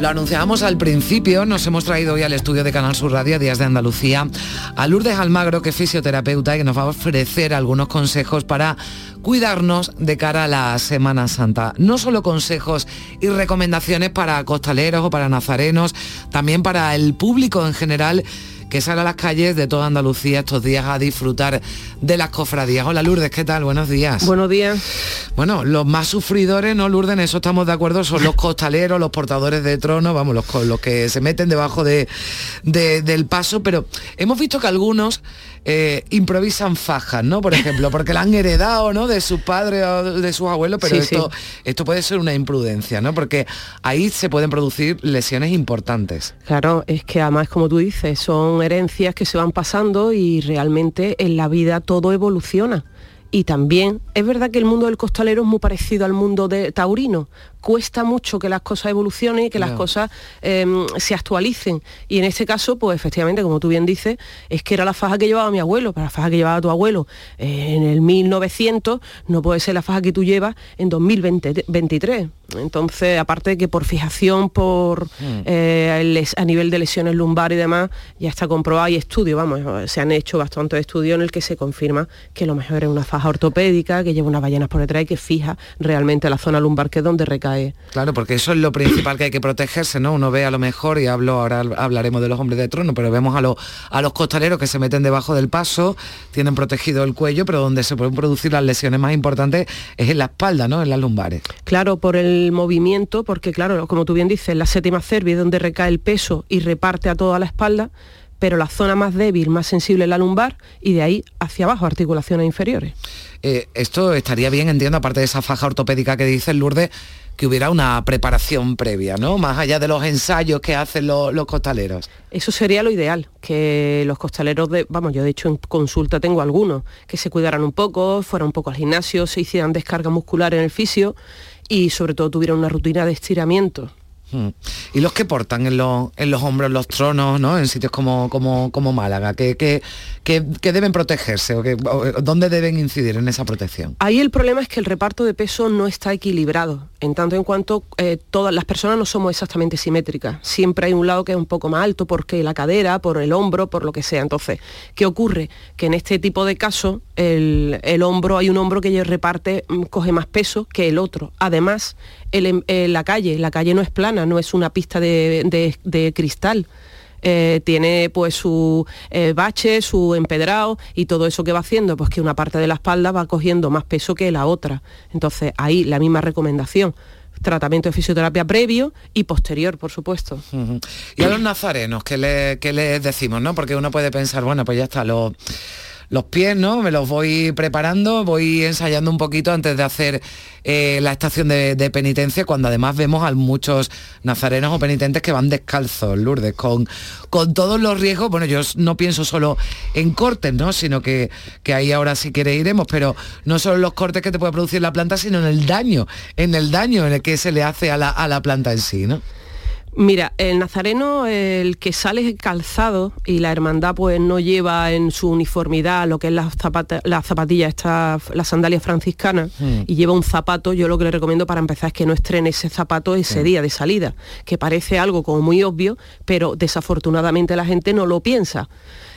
Lo anunciábamos al principio, nos hemos traído hoy al estudio de Canal Sur Radio Días de Andalucía a Lourdes Almagro, que es fisioterapeuta y que nos va a ofrecer algunos consejos para cuidarnos de cara a la Semana Santa. No solo consejos y recomendaciones para costaleros o para nazarenos, también para el público en general que sale a las calles de toda Andalucía estos días a disfrutar de las cofradías. Hola Lourdes, ¿qué tal? Buenos días. Buenos días. Bueno, los más sufridores, ¿no, Lourdes? En eso estamos de acuerdo, son los costaleros, los portadores de trono, vamos, los, que se meten debajo de, de- del paso, pero hemos visto que algunos eh, improvisan fajas, ¿no? Por ejemplo, porque la han heredado, ¿no? De sus padres o de sus abuelos, pero Sí, esto, sí. esto puede ser una imprudencia, ¿no? Porque ahí se pueden producir lesiones importantes. Claro, es que además, como tú dices, son herencias que se van pasando y realmente en la vida todo evoluciona. Y también es verdad que el mundo del costalero es muy parecido al mundo de taurino. Cuesta mucho que las cosas evolucionen y que las cosas eh, se actualicen. Y en este caso, pues efectivamente, como tú bien dices, es que era la faja que llevaba mi abuelo, para la faja que llevaba tu abuelo eh, en el 1900, no puede ser la faja que tú llevas en 2023. Entonces, aparte de que por fijación, por Hmm. eh, les- a nivel de lesiones lumbar y demás, ya está comprobado, hay estudios, vamos, se han hecho bastantes estudios en el que se confirma que lo mejor es una faja ortopédica, que lleva unas ballenas por detrás y que fija realmente la zona lumbar que es donde recae. Claro, porque eso es lo principal que hay que protegerse, ¿no? Uno ve a lo mejor, y hablo, ahora hablaremos de los hombres de trono, pero vemos a, los a los costaleros que se meten debajo del paso, tienen protegido el cuello, pero donde se pueden producir las lesiones más importantes es en la espalda, ¿no? En las lumbares. Claro, por el movimiento, porque claro, como tú bien dices, la séptima cerviz es donde recae el peso y reparte a toda la espalda, pero la zona más débil, más sensible es la lumbar y de ahí hacia abajo, articulaciones inferiores. Eh, esto estaría bien, entiendo, aparte de esa faja ortopédica que dice Lourdes, que hubiera una preparación previa, ¿no? Más allá de los ensayos que hacen los, los costaleros. Eso sería lo ideal, que los costaleros de, vamos, yo de hecho en consulta tengo algunos, que se cuidaran un poco, fueran un poco al gimnasio, se hicieran descarga muscular en el fisio y sobre todo tuvieran una rutina de estiramiento. Mm. Y los que portan en los, en los hombros los tronos, ¿no? En sitios como, como, como Málaga, que, que, que- que deben protegerse o, que, o, dónde deben incidir en esa protección. Ahí el problema es que el reparto de peso no está equilibrado, en tanto en cuanto eh, todas las personas no somos exactamente simétricas. Siempre hay un lado que es un poco más alto porque la cadera, por el hombro, por lo que sea. Entonces, ¿qué ocurre? Que en este tipo de casos el, el hombro, hay un hombro que reparte, mm, coge más peso que el otro. Además, em- eh, la calle, la calle no es plana, no es una pista de- de cristal. Eh, tiene pues su eh, bache, su empedrado y todo eso que va haciendo, pues que una parte de la espalda va cogiendo más peso que la otra. Entonces ahí la misma recomendación, tratamiento de fisioterapia previo y posterior, por supuesto. Y a los nazarenos, ¿qué, le- qué les decimos, no? Porque uno puede pensar, bueno, pues ya está, los, los pies, ¿no? Me los voy preparando, voy ensayando un poquito antes de hacer eh, la estación de, de penitencia, cuando además vemos a muchos nazarenos o penitentes que van descalzos, Lourdes, con, con todos los riesgos. Bueno, yo no pienso solo en cortes, ¿no? Sino que, que ahí ahora sí quiere iremos, pero no solo los cortes que te puede producir la planta, sino en el daño, en el daño en el que se le hace a la, a la planta en sí, ¿no? Mira, el nazareno, el que sale calzado y la hermandad pues no lleva en su uniformidad lo que es la, zapata, la zapatilla, esta, la sandalia franciscana Mm. y lleva un zapato, yo lo que le recomiendo para empezar es que no estrene ese zapato ese Sí. día de salida, que parece algo como muy obvio, pero desafortunadamente la gente no lo piensa.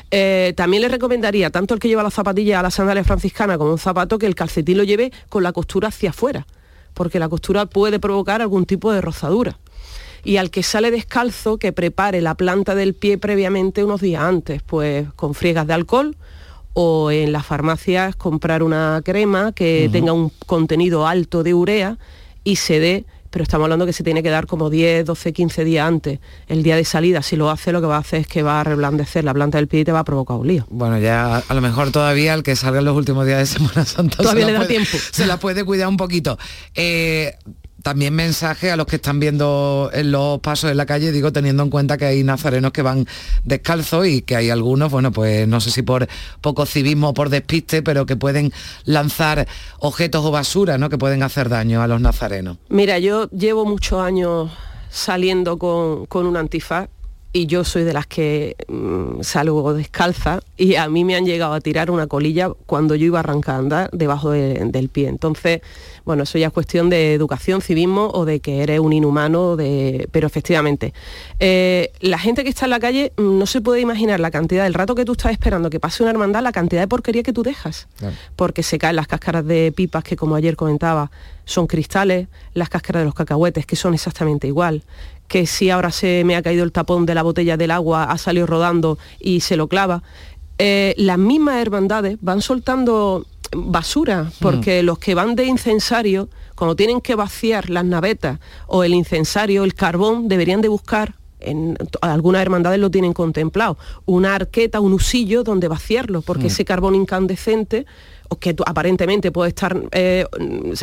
Eh, también le recomendaría, tanto el que lleva la zapatilla a la sandalia franciscana como un zapato, que el calcetín lo lleve con la costura hacia afuera, porque la costura puede provocar algún tipo de rozadura y al que sale descalzo que prepare la planta del pie previamente unos días antes, pues con friegas de alcohol o en las farmacias comprar una crema que tenga un contenido alto de urea y se dé, pero estamos hablando que se tiene que dar como 10, 12, 15 días antes. El día de salida, si lo hace, lo que va a hacer es que va a reblandecer la planta del pie y te va a provocar un lío. Bueno, ya a lo mejor todavía el que salga en los últimos días de Semana Santa Todavía se le da puede- tiempo. Se la puede cuidar un poquito. Eh, también mensaje a los que están viendo en los pasos en la calle, digo, teniendo en cuenta que hay nazarenos que van descalzos y que hay algunos, bueno, pues no sé si por poco civismo o por despiste, pero que pueden lanzar objetos o basura, ¿no? Que pueden hacer daño a los nazarenos. Mira, yo llevo muchos años saliendo con, con un antifaz y yo soy de las que mm, salgo descalza y a mí me han llegado a tirar una colilla cuando yo iba a arrancar a andar debajo de- del pie. Entonces, bueno, eso ya es cuestión de educación, civismo o de que eres un inhumano, de... pero efectivamente. eh, la gente que está en la calle mm, no se puede imaginar la cantidad, del rato que tú estás esperando que pase una hermandad, la cantidad de porquería que tú dejas porque se caen las cáscaras de pipas que como ayer comentaba son cristales, las cáscaras de los cacahuetes que son exactamente igual, que si ahora se me ha caído el tapón de la botella del agua, ha salido rodando y se lo clava. Eh, las mismas hermandades van soltando basura, porque los que van de incensario, cuando tienen que vaciar las navetas o el incensario, el carbón, deberían de buscar en algunas hermandades lo tienen contemplado, una arqueta, un usillo donde vaciarlo, porque Mm. ese carbón incandescente, que aparentemente puede estar eh,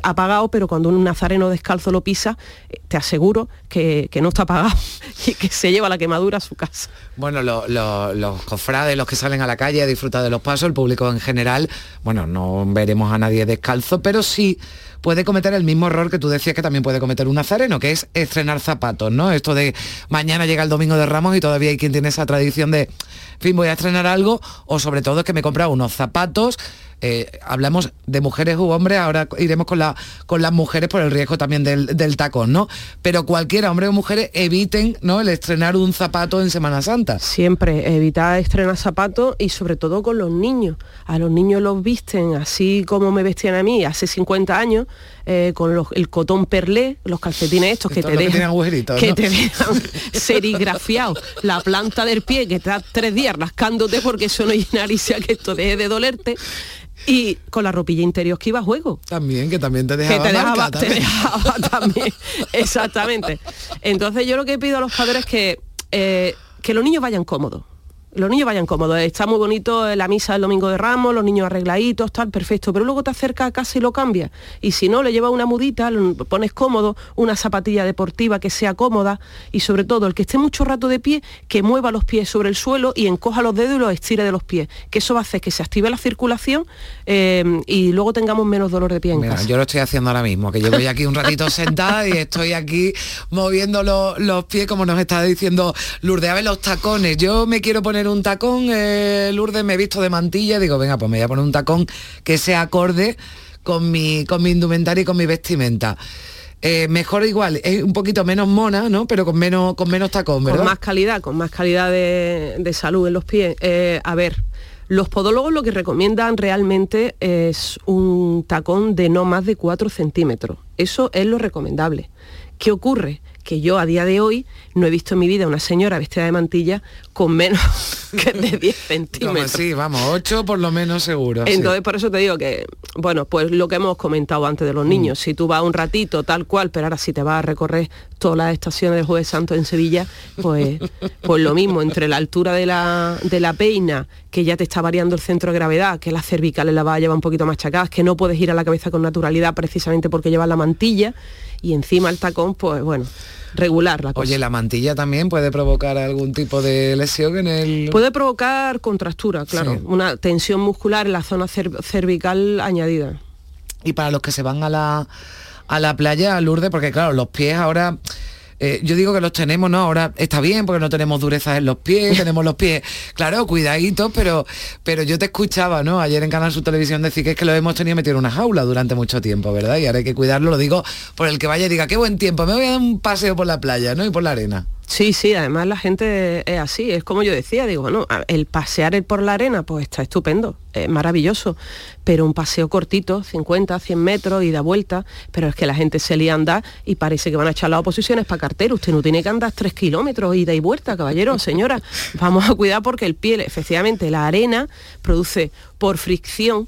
apagado, pero cuando un nazareno descalzo lo pisa, eh, te aseguro que, que no está apagado (laughs) y que se lleva la quemadura a su casa. Bueno, lo- lo- los cofrades, los que salen a la calle a disfrutar de los pasos, el público en general, bueno, no veremos a nadie descalzo, pero sí puede cometer el mismo error que tú decías que también puede cometer un nazareno, que es estrenar zapatos, ¿no? Esto de mañana llega el domingo de Ramos y todavía hay quien tiene esa tradición de, fin, voy a estrenar algo, o sobre todo es que me compra unos zapatos eh, hablamos de mujeres u hombres, ahora iremos con, la, con las mujeres por el riesgo también del, del tacón, ¿no? Pero cualquiera, hombre o mujeres, eviten ¿no? el estrenar un zapato en Semana Santa. Siempre, evitar estrenar zapatos y sobre todo con los niños. A los niños los visten así como me vestían a mí hace 50 años, eh, con los- el cotón perlé, los calcetines estos que te que dejan, que ¿no? te dejan (laughs) serigrafiado la planta del pie que estás tres días rascándote porque eso no es (laughs) naricia que esto deje de dolerte y con la ropilla interior que iba a juego. También, que también te Que dejaba te marca dejaba, te también. dejaba (laughs) también. Exactamente. Entonces yo lo que pido a los padres es que, eh, que los niños vayan cómodos. Los niños vayan cómodos. Está muy bonito la misa el domingo de Ramos, los niños arregladitos, tal, perfecto. Pero luego te acercas a casa y lo cambias. Y si no, le llevas una mudita, lo pones cómodo, una zapatilla deportiva que sea cómoda y sobre todo el que esté mucho rato de pie, que mueva los pies sobre el suelo y encoja los dedos y los estire de los pies. Que eso va a hacer que se active la circulación eh, y luego tengamos menos dolor de pie en Mira, casa. yo lo estoy haciendo ahora mismo, que llevo ya aquí un ratito (laughs) sentada y estoy aquí moviendo lo- los pies, como nos está diciendo Lourdes. A ver, los tacones. Yo me quiero poner un tacón, eh, Lourdes, me he visto de mantilla, digo, venga, pues me voy a poner un tacón que sea acorde con mi, con mi indumentaria y con mi vestimenta. Eh, mejor igual, es un poquito menos mona, ¿no? Pero con menos, con menos tacón, ¿verdad? con más calidad, con más calidad de, de salud en los pies. Eh, a ver, los podólogos lo que recomiendan realmente es un tacón de no más de 4 centímetros. Eso es lo recomendable. ¿Qué ocurre? Que yo a día de hoy no he visto en mi vida una señora vestida de mantilla con menos (laughs) que de 10 (laughs) Como centímetros. sí, vamos, ocho por lo menos seguro. sí. Entonces, por eso te digo que, bueno, pues lo que hemos comentado antes de los Mm. niños, si tú vas un ratito tal cual, pero ahora si te vas a recorrer todas las estaciones del Jueves Santo en Sevilla, pues, pues lo mismo, entre la altura de la, de la peina, que ya te está variando el centro de gravedad, que las cervicales la vas a llevar un poquito machacadas, que no puedes ir a la cabeza con naturalidad precisamente porque llevas la mantilla, y encima el tacón, pues bueno, regular la cosa. Oye, la mantilla también puede provocar algún tipo de lesión en el... Puede provocar contractura, claro, Sí. una tensión muscular en la zona cer- cervical añadida. y para los que se van a la, a la playa, Lourdes, porque claro, los pies ahora... eh, yo digo que los tenemos, ¿no? Ahora está bien porque no tenemos durezas en los pies, (laughs) tenemos los pies, claro, cuidaditos, pero, pero yo te escuchaba, ¿no? Ayer en Canal Sur Televisión decir que es que lo hemos tenido metido en una jaula durante mucho tiempo, ¿verdad? Y ahora hay que cuidarlo, lo digo por el que vaya y diga, qué buen tiempo, me voy a dar un paseo por la playa, ¿no? Y por la arena. Sí, sí, además la gente es así, es como yo decía, digo, bueno, el pasear por la arena, pues está estupendo, es maravilloso, pero un paseo cortito, 50, 100 metros, ida vuelta, pero es que la gente se lía a andar y parece que van a echar las oposiciones para cartero, usted no tiene que andar 3 kilómetros, ida y vuelta, caballero, (laughs) señora, vamos a cuidar porque el pie, efectivamente, la arena produce por fricción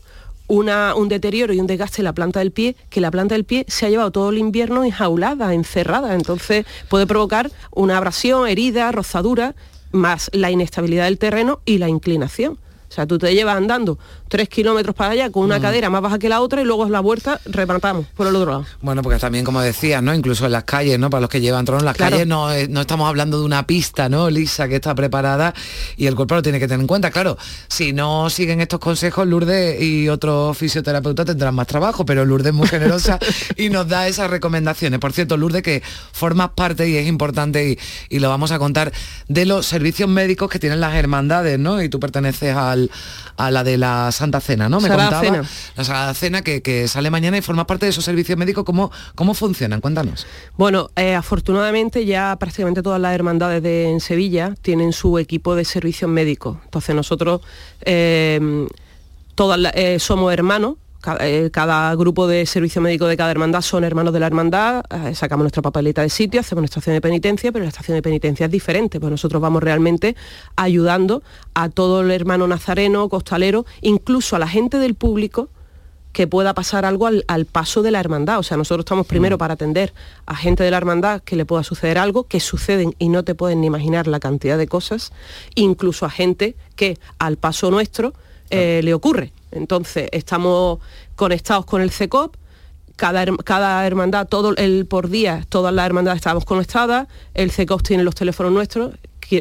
un deterioro y un desgaste en la planta del pie, que la planta del pie se ha llevado todo el invierno enjaulada, encerrada. Entonces puede provocar una abrasión, herida, rozadura, más la inestabilidad del terreno y la inclinación. O sea, tú te llevas andando tres kilómetros para allá con una Mm. cadera más baja que la otra y luego a la vuelta rematamos por el otro lado. Bueno, porque también, como decías, ¿no? Incluso en las calles, ¿no? Para los que llevan tronos, las Claro. calles no, eh, no estamos hablando de una pista, ¿no? Lisa, que está preparada y el cuerpo lo tiene que tener en cuenta. Claro, si no siguen estos consejos, Lourdes y otros fisioterapeutas tendrán más trabajo, pero Lourdes es muy generosa (laughs) y nos da esas recomendaciones. Por cierto, Lourdes, que formas parte y es importante y, y lo vamos a contar de los servicios médicos que tienen las hermandades, ¿no? Y tú perteneces al, a la de la Santa Cena, ¿no? Me Sagrada contaba. Cena. La Sagrada Cena que, que sale mañana y formas parte de esos servicios médicos. ¿Cómo, cómo funcionan? Cuéntanos. Bueno, eh, afortunadamente ya prácticamente todas las hermandades de en Sevilla tienen su equipo de servicios médicos. Entonces nosotros eh, todas eh, somos hermanos. Eh, Cada, grupo de servicio médico de cada hermandad son hermanos de la hermandad, eh, sacamos nuestra papeleta de sitio, hacemos nuestra estación de penitencia, pero la estación de penitencia es diferente, pues nosotros vamos realmente ayudando a todo el hermano nazareno, costalero, incluso a la gente del público que pueda pasar algo al, al paso de la hermandad. O sea, nosotros estamos primero para atender a gente de la hermandad que le pueda suceder algo, que suceden y no te pueden ni imaginar la cantidad de cosas, incluso a gente que al paso nuestro eh, le ocurre. Entonces, estamos conectados con el CECOP, cada, cada hermandad, todo el por día, todas las hermandades estamos conectadas, el CECOP tiene los teléfonos nuestros,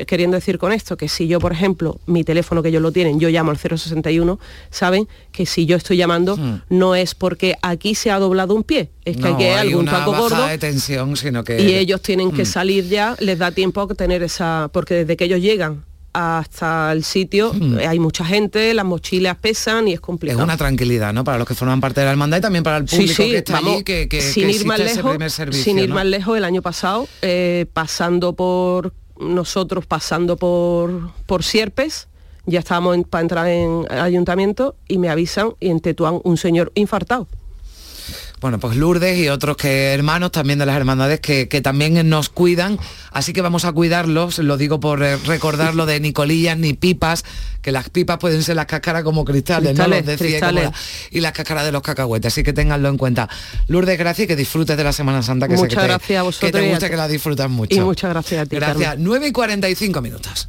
queriendo decir con esto que si yo, por ejemplo, mi teléfono que ellos lo tienen, yo llamo al 061, saben que si yo estoy llamando no es porque aquí se ha doblado un pie, es que Hmm. No aquí hay hay algún taco gordo de tensión, sino que... y ellos tienen que Mm. salir ya, les da tiempo a tener esa, porque desde que ellos llegan hasta el sitio hay mucha gente, las mochilas pesan y es complicado. Es una tranquilidad, ¿no? Para los que forman parte de la hermandad y también para el público Sí, sí, que está vamos, allí, que, que- sin que ir más lejos, primer servicio, sin ir ¿no? más lejos, el año pasado, eh, pasando por nosotros, pasando por, por Sierpes, ya estábamos en- para entrar en el ayuntamiento y me avisan y en Tetuán un señor infartado. Bueno, pues Lourdes y otros que hermanos también de las hermandades que, que también nos cuidan, así que vamos a cuidarlos, lo digo por eh, recordar lo de ni colillas ni pipas, que las pipas pueden ser las cáscaras como cristales, ¿no? Los decía, y como cristales. la- y las cáscaras de los cacahuetes, así que tenganlo en cuenta. Lourdes, gracias y que disfrutes de la Semana Santa, que sé Muchas que te, gracias a que vosotros te y a gusta, que la disfrutas mucho. Y muchas gracias a ti. Gracias. Carmen. 9 y 45 minutos.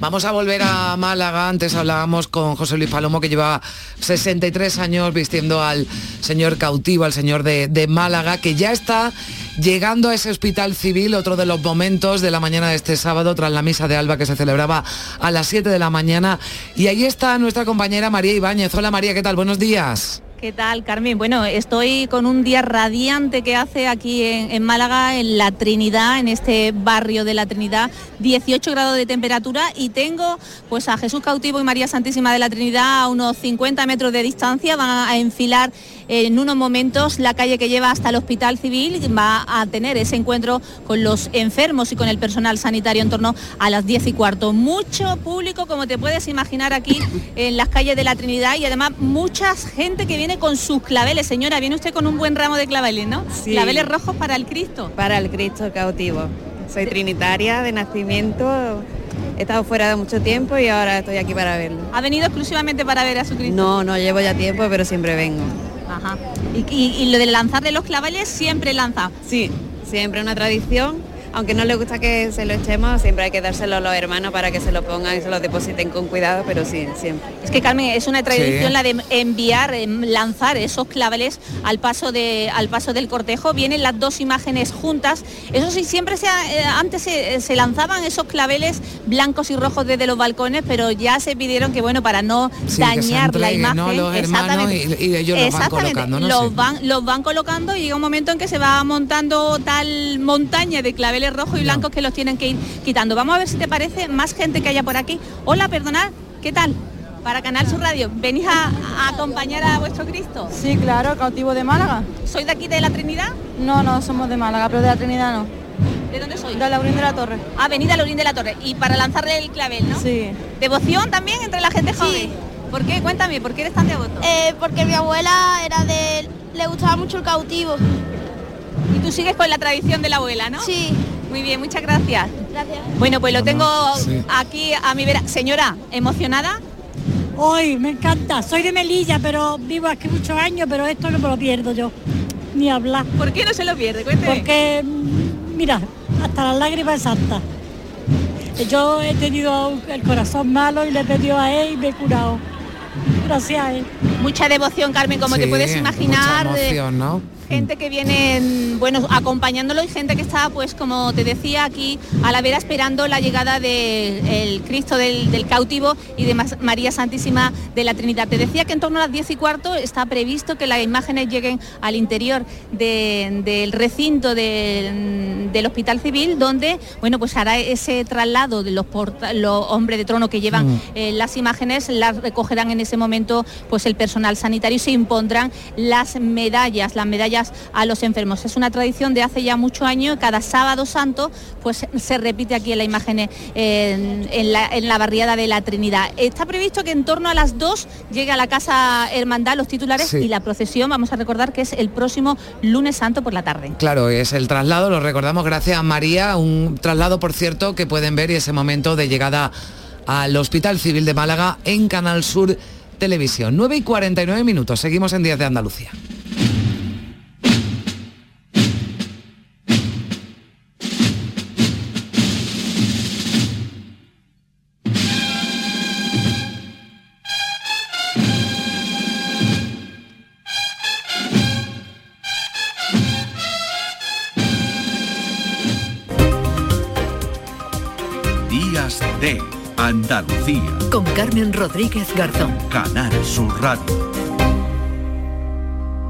Vamos a volver a Málaga. Antes hablábamos con José Luis Palomo, que lleva 63 años vistiendo al señor cautivo, al señor de, Málaga, que ya está llegando a ese hospital civil, otro de los momentos de la mañana de este sábado, tras la misa de Alba que se celebraba a las 7 de la mañana. Y ahí está nuestra compañera María Ibáñez. Hola María, ¿qué tal? Buenos días. ¿Qué tal, Carmen? Bueno, estoy con un día radiante que hace aquí en, Málaga, en la Trinidad, en este barrio de la Trinidad, 18 grados de temperatura y tengo pues a Jesús Cautivo y María Santísima de la Trinidad a unos 50 metros de distancia, van a enfilar en unos momentos la calle que lleva hasta el Hospital Civil, va a tener ese encuentro con los enfermos y con el personal sanitario en torno a las 10 y cuarto. Mucho público, como te puedes imaginar aquí en las calles de la Trinidad y además mucha gente que viene con sus claveles. Señora, viene usted con un buen ramo de claveles, ¿no? Sí. Claveles rojos para el Cristo. Para el Cristo cautivo. Soy trinitaria de nacimiento, he estado fuera de mucho tiempo y ahora estoy aquí para verlo. ¿Ha venido exclusivamente para ver a su Cristo? No, no llevo ya tiempo, pero siempre vengo. Ajá. Y, y- y lo de lanzarle los claveles siempre lanza. Sí, siempre una tradición. Aunque no le gusta que se lo echemos, siempre hay que dárselo a los hermanos para que se lo pongan y se lo depositen con cuidado, pero sí, siempre. Es que Carmen, es una tradición Sí. la de enviar, em, lanzar esos claveles al paso de, al paso del cortejo. Vienen las dos imágenes juntas. Eso sí, siempre se ha- eh, antes se, se lanzaban esos claveles blancos y rojos desde los balcones, pero ya se pidieron que bueno para no Sí, que se dañar la imagen. ¿no? Los exactamente. y- y ellos los van colocando, ¿no? Los Sí. van, los van colocando y llega un momento en que se va montando tal montaña de claveles rojos y blancos que los tienen que ir quitando. Vamos a ver si te parece más gente que haya por aquí. Hola, perdonad, ¿qué tal? Para Canal Sur Radio, ¿venís a, a acompañar a vuestro Cristo? Sí, claro, cautivo de Málaga. ¿Sois de aquí de la Trinidad? No, no, somos de Málaga, pero de la Trinidad no. ¿De dónde sois? De Laurín de la Torre. Ah, venid a Laurín de la Torre. Y para lanzarle el clavel, ¿no? Sí. ¿Devoción también entre la gente joven? ¿Por qué? Cuéntame, ¿por qué eres tan devoto? Eh, porque mi abuela era de... le gustaba mucho el cautivo. Y tú sigues con la tradición de la abuela, ¿no? Sí. Muy bien, muchas gracias. Gracias. Bueno, pues lo tengo Sí. aquí a mi vera. Señora, ¿emocionada? Hoy me encanta, soy de Melilla, pero vivo aquí muchos años, pero esto no me lo pierdo yo, ni hablar. ¿Por qué no se lo pierde? Cuénteme. Porque, mm, mira, hasta las lágrimas santas. Yo he tenido el corazón malo y le he pedido a él y me he curado. Gracias a él. Mucha devoción, Carmen, como te puedes imaginar. mucha emoción, ¿no? Gente que viene, bueno, acompañándolo y gente que está, pues como te decía, aquí a la vera esperando la llegada del Cristo del, del cautivo y de María Santísima de la Trinidad. Te decía que en torno a las 10 y cuarto está previsto que las imágenes lleguen al interior de- del recinto de- del Hospital Civil, donde, bueno, pues hará ese traslado de los, porta- los hombres de trono que llevan Mm. eh, las imágenes, las recogerán en ese momento pues el personal sanitario y se impondrán las medallas, las medallas a los enfermos. Es una tradición de hace ya muchos años, cada sábado santo pues se repite aquí en la imagen eh, en, en la, en la barriada de la Trinidad. Está previsto que en torno a las 2 llegue a la Casa Hermandad los titulares Sí. y la procesión, vamos a recordar que es el próximo lunes santo por la tarde. Claro, es el traslado, lo recordamos gracias a María, un traslado, por cierto, que pueden ver y ese momento de llegada al Hospital Civil de Málaga en Canal Sur Televisión. 9 y 49 minutos, seguimos en Días de Andalucía. Andalucía. Con Carmen Rodríguez Garzón. Canal Sur Radio.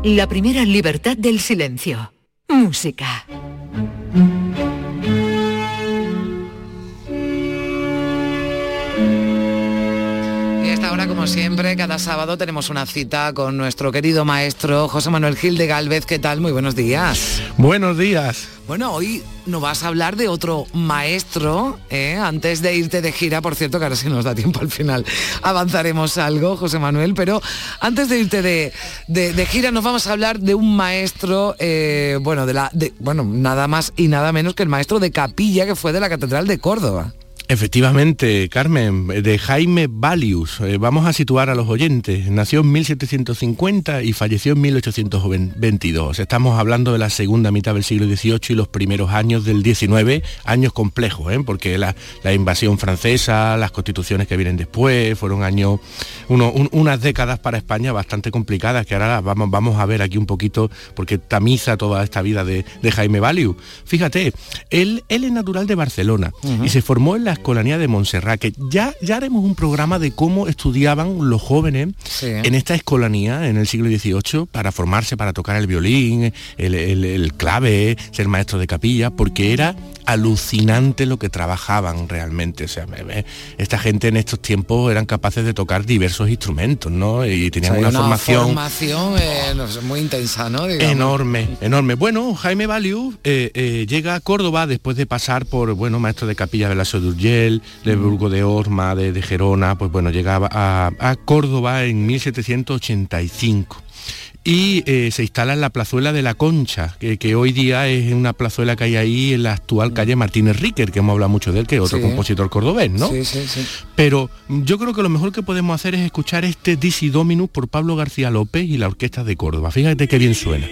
La primera libertad del silencio. Música. Siempre, cada sábado tenemos una cita con nuestro querido maestro José Manuel Gil de Galvez. ¿Qué tal? Muy buenos días. Buenos días. Bueno, hoy nos vas a hablar de otro maestro, ¿eh? antes de irte de gira, por cierto, que ahora si nos da tiempo al final avanzaremos algo, José Manuel, pero antes de irte de, de- de gira nos vamos a hablar de un maestro, eh, bueno, de la, de, bueno, nada más y nada menos que el maestro de capilla que fue de la Catedral de Córdoba. Efectivamente, Carmen, de Jaime Valius. Eh, vamos a situar a los oyentes. Nació en 1750 y falleció en 1822. Estamos hablando de la segunda mitad del siglo XVIII y los primeros años del XIX, años complejos, ¿eh? porque la, la invasión francesa, las constituciones que vienen después, fueron años, uno- un- unas décadas para España bastante complicadas, que ahora las vamos, vamos a ver aquí un poquito, porque tamiza toda esta vida de, de Jaime Valius. Fíjate, él, él es natural de Barcelona y se formó en la escolanía de Montserrat, que ya, ya haremos un programa de cómo estudiaban los jóvenes en esta escolanía en el siglo XVIII para formarse, para tocar el violín, el, el- el clave, ser maestro de capilla, porque era alucinante lo que trabajaban realmente. O sea, esta gente en estos tiempos eran capaces de tocar diversos instrumentos, ¿no? Y tenían O sea, hay una, formación formación, eh, muy intensa, ¿no? Digamos. Enorme, enorme. Bueno, Jaime Valiu eh, eh, llega a Córdoba después de pasar por, bueno, maestro de capilla de la Urgell, de Burgo de Orma, de, de Gerona, pues bueno, llegaba a, a Córdoba en 1785 y eh, se instala en la plazuela de la Concha, que, que hoy día es una plazuela que hay ahí en la actual calle Martínez Riquer, que hemos hablado mucho de él, que es otro Sí. compositor cordobés, ¿no? Sí, sí, sí. Pero mm, yo creo que lo mejor que podemos hacer es escuchar este Disi Dominus por Pablo García López y la Orquesta de Córdoba. Fíjate qué bien suena.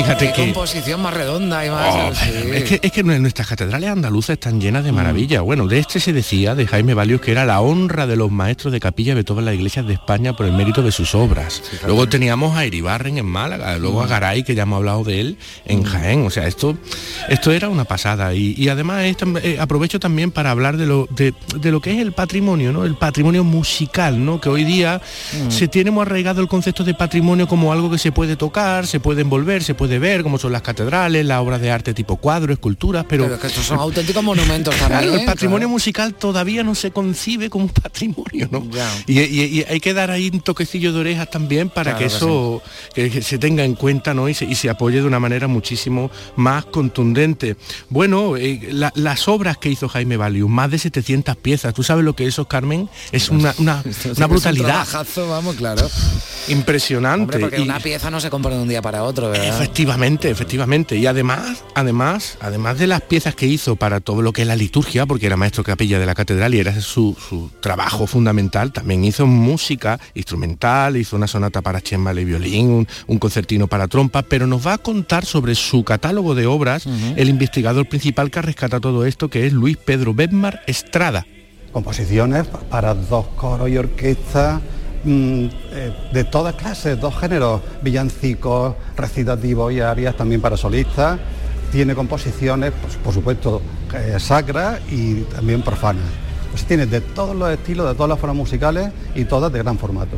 Fíjate Qué que... composición más redonda y más... Oh, sí. es, que, es que nuestras catedrales andaluzas están llenas de maravillas. Bueno, de este se decía, de Jaime Valius, que era la honra de los maestros de capilla de todas las iglesias de España por el mérito de sus obras. Luego teníamos a Iribarren en Málaga, luego a Garay, que ya hemos hablado de él, en Jaén. O sea, esto, esto era una pasada. Y, y además es eh, aprovecho también para hablar de lo, de, de lo que es el patrimonio, ¿no? El patrimonio musical, ¿no? Que hoy día se tiene muy arraigado el concepto de patrimonio como algo que se puede tocar, se puede envolver, se puede ver, como son las catedrales, las obras de arte tipo cuadro, esculturas, pero... Pero es que estos son auténticos monumentos Claro, también. el patrimonio musical todavía no se concibe como un patrimonio, ¿no? Y, y- y hay que dar ahí un toquecillo de orejas también para Claro que que eso que, que se tenga en cuenta, ¿no? Y se, y se apoye de una manera muchísimo más contundente. Bueno, eh, la- las obras que hizo Jaime Valius, más de 700 piezas. ¿Tú sabes lo que eso, Carmen? Es (laughs) una, que es un brutalidad. vamos, claro. Impresionante. Hombre, porque Y- una pieza no se compra de un día para otro, ¿verdad? Efectivamente, efectivamente. Y además, además, además de las piezas que hizo para todo lo que es la liturgia, porque era maestro capilla de la catedral y era su, su trabajo fundamental, también hizo música instrumental, hizo una sonata para chembal y violín, un, un concertino para trompa, pero nos va a contar sobre su catálogo de obras el investigador principal que rescata todo esto, que es Luis Pedro Bedmar Estrada. composiciones para dos coros y orquestas mm, eh, de todas clases, dos géneros, villancicos, recitativos y arias también para solistas. Tiene composiciones, pues, por supuesto, eh, sacras y también profanas. Pues tiene de todos los estilos, de todas las formas musicales y todas de gran formato.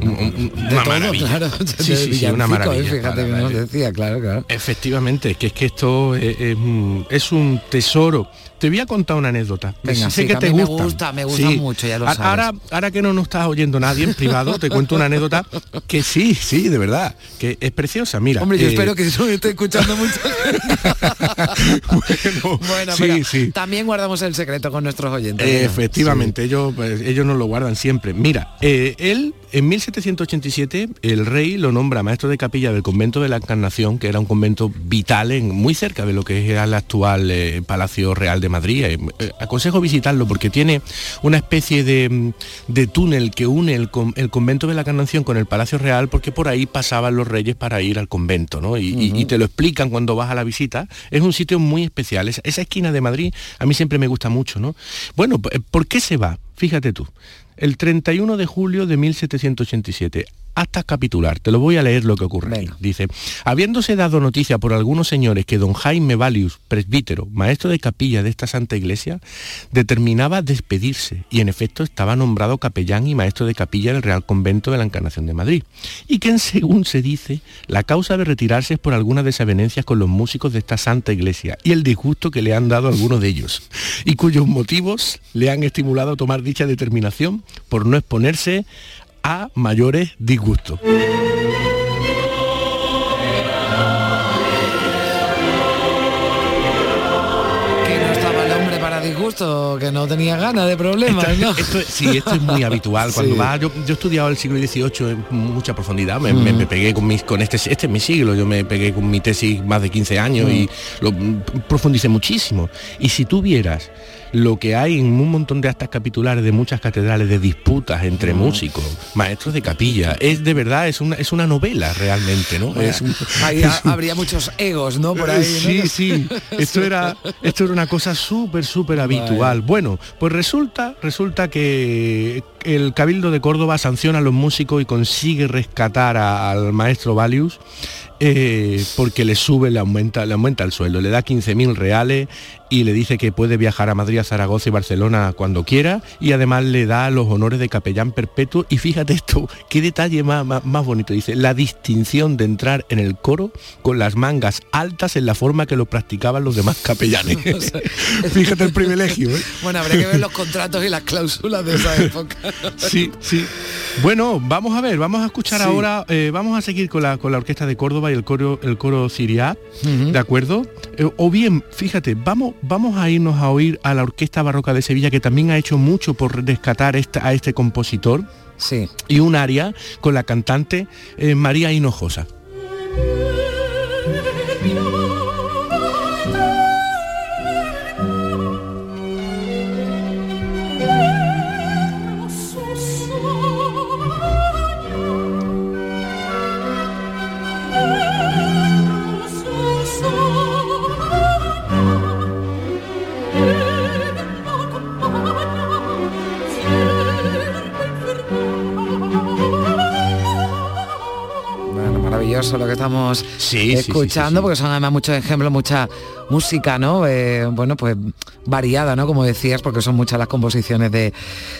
De una todo, maravilla. (laughs) claro. Sí, sí, sí, una Villancico, maravilla. ¿eh? Fíjate que nos decía, claro, claro. Efectivamente, que es que esto es, es un- es un tesoro. Te voy a contar una anécdota. Venga, sé sí, que te mí me gusta, me gustan mucho, ya lo sabes. Ahora, ahora que no nos estás oyendo nadie en privado, te cuento una anécdota que sí, sí, de verdad, que es preciosa. Mira, Hombre, yo eh, espero que eso me esté escuchando mucho. (laughs) bueno, sí, sí. también guardamos el secreto con nuestros oyentes. Eh, efectivamente, ellos, pues, ellos nos lo guardan siempre. Mira, eh, él en 1787 el rey lo nombra maestro de capilla del convento de la Encarnación, que era un convento vital en, muy cerca de lo que era el actual eh, Palacio Real de Madrid. Eh, eh, aconsejo visitarlo porque tiene una especie de, mm, de túnel que une el, con- el convento de la Encarnación con el Palacio Real porque por ahí pasaban los reyes para ir al convento, ¿no? Y, y- y te lo explican cuando vas a la visita. Es un sitio muy especial. Esa, esa esquina de Madrid a mí siempre me gusta mucho, ¿no? Bueno, p- ¿por qué se va? Fíjate tú. El 31 de julio de 1787, hasta capitular, te lo voy a leer lo que ocurre. aquí. Dice, habiéndose dado noticia por algunos señores que don Jaime Valius, presbítero, maestro de capilla de esta santa iglesia, determinaba despedirse y en efecto estaba nombrado capellán y maestro de capilla del Real Convento de la Encarnación de Madrid. Y que según se dice, la causa de retirarse es por algunas desavenencias con los músicos de esta santa iglesia y el disgusto que le han dado algunos de ellos, y cuyos motivos le han estimulado a tomar dicha determinación por no exponerse a mayores disgustos. Que no estaba el hombre para disgusto, que no tenía ganas de problemas, ¿no? Esto, sí, esto es muy habitual. Cuando Sí. vas, yo, yo he estudiado el siglo XVIII en mucha profundidad, me, Mm. me pegué con mis, con este, este es mi siglo, yo me pegué con mi tesis más de 15 años Mm. y lo mm, profundicé muchísimo. Y si tú vieras lo que hay en un montón de actas capitulares de muchas catedrales de disputas entre Mm. músicos, maestros de capilla, es de verdad, es una, es una novela realmente, ¿no? Es un- Ahí ha- (laughs) habría muchos egos, ¿no? Por ahí. ¿no? Sí, sí. (laughs) Esto era, esto era una cosa súper, súper habitual. Bueno, pues resulta, resulta que el Cabildo de Córdoba sanciona a los músicos y consigue rescatar a- al maestro Valius. Eh, porque le sube, le aumenta, le aumenta el sueldo, le da 15.000 reales y le dice que puede viajar a Madrid, a Zaragoza y Barcelona cuando quiera y además le da los honores de capellán perpetuo y fíjate esto, (laughs) qué detalle más, más, más bonito, dice, la distinción de entrar en el coro con las mangas altas en la forma que lo practicaban los demás capellanes. (laughs) (laughs) fíjate el privilegio. ¿eh? Bueno, habría que ver los contratos y las cláusulas de esa época. Sí, sí. Bueno, vamos a ver, vamos a escuchar Sí. ahora, eh, vamos a seguir con la, con la Orquesta de Córdoba y el coro, el coro Siria, ¿de acuerdo? Eh, o bien, fíjate, vamos, vamos a irnos a oír a la Orquesta Barroca de Sevilla, que también ha hecho mucho por rescatar esta- a este compositor. Sí. Y un aria con la cantante eh, María Hinojosa. Que estamos sí, escuchando, porque son además muchos ejemplos, mucha música, ¿no? Eh, bueno, pues variada, ¿no? Como decías, porque son muchas las composiciones de,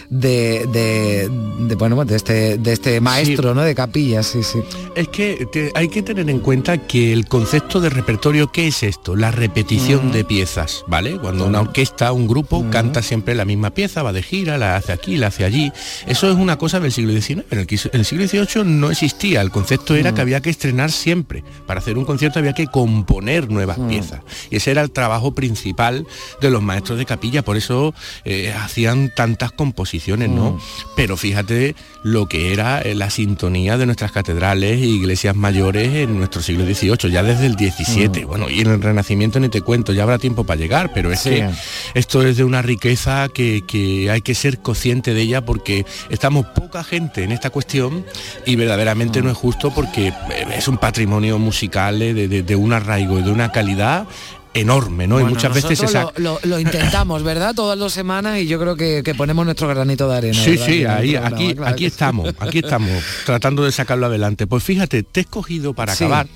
de, de- de, bueno, de este, de este maestro, ¿no? De capilla, sí, sí. Es que te- hay que tener en cuenta que el concepto de repertorio, ¿qué es esto? La repetición de piezas, ¿vale? Cuando una orquesta, un grupo, canta siempre la misma pieza, va de gira, la hace aquí, la hace allí. Eso es una cosa del siglo XIX. En el, en el siglo XVIII no existía. El concepto era que había que estrenar siempre. Para hacer un concierto había que componer nuevas piezas. Y ese era el trabajo principal de los maestros de capilla. Por eso eh, hacían tantas composiciones, ¿no? Pero fíjate lo que era eh, la sintonía de nuestras catedrales e iglesias mayores en nuestro siglo XVIII, ya desde el XVII. Bueno, y en el Renacimiento ni te cuento, ya habrá tiempo para llegar, pero es Sí. que esto es de una riqueza que, que hay que ser consciente de ella porque estamos poca gente en esta cuestión y verdaderamente no es justo porque eh, es un patrimonio musical de, de- de un arraigo y de una calidad enorme, ¿no? Bueno, y muchas veces esa... lo, lo- lo intentamos, ¿verdad? Todas las semanas y yo creo que, que ponemos nuestro granito de arena. Sí, ¿verdad? sí, ahí, programa, aquí, claro aquí que sí. estamos, aquí estamos, tratando de sacarlo adelante. Pues fíjate, te he escogido para Sí. acabar.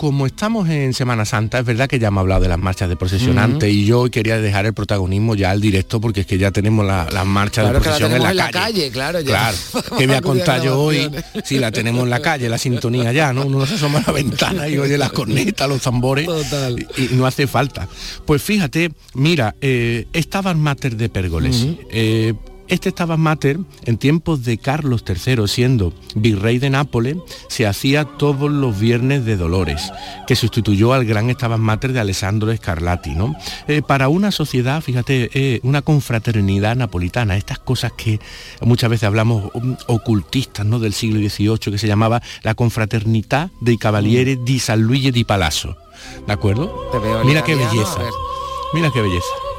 Como estamos en Semana Santa, es verdad que ya hemos hablado de las marchas de procesión Ujú. antes y yo hoy quería dejar el protagonismo ya al directo porque es que ya tenemos la- las marchas Claro de la procesión en la, en la calle, claro, ya. Claro, (laughs) ¿qué voy a contar yo hoy? Si la tenemos en la calle, la sintonía ya, ¿no? Uno se asoma a la ventana y oye las cornetas, los tambores Y, y no hace falta. Pues fíjate, mira, eh, esta Van Mater de Pérgoles, eh, Este Stabat Mater, en tiempos de Carlos III, siendo virrey de Nápoles, se hacía todos los viernes de Dolores, que sustituyó al gran Stabat Mater de Alessandro Scarlatti. ¿no? Eh, para una sociedad, fíjate, eh, una confraternidad napolitana, estas cosas que muchas veces hablamos um, ocultistas ¿no? del siglo XVIII, que se llamaba la confraternità dei Cavalieri di San Luigi di Palazzo. ¿De acuerdo? Mira qué belleza. Mira qué belleza.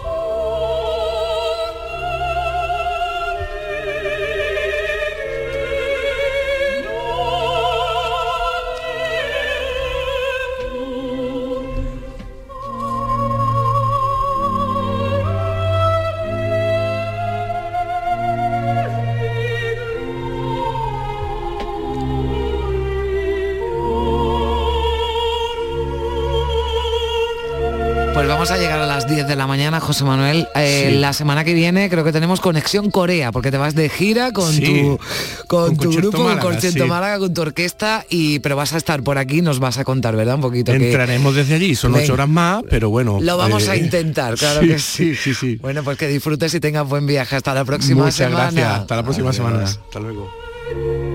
La mañana, José Manuel. Eh, Sí. La semana que viene creo que tenemos conexión Corea, porque te vas de gira con Sí. tu, con Con tu grupo, con Málaga, Concierto sí. Málaga, con tu orquesta, y pero vas a estar por aquí, nos vas a contar, ¿verdad? Un poquito que- Entraremos desde allí, son ocho horas más, pero bueno. Lo vamos a eh, intentar, claro sí, que sí. sí, sí, sí. Bueno, pues que disfrutes y tengas buen viaje. Hasta la próxima Muchas semana. gracias. Hasta la próxima Adiós. semana. Hasta luego.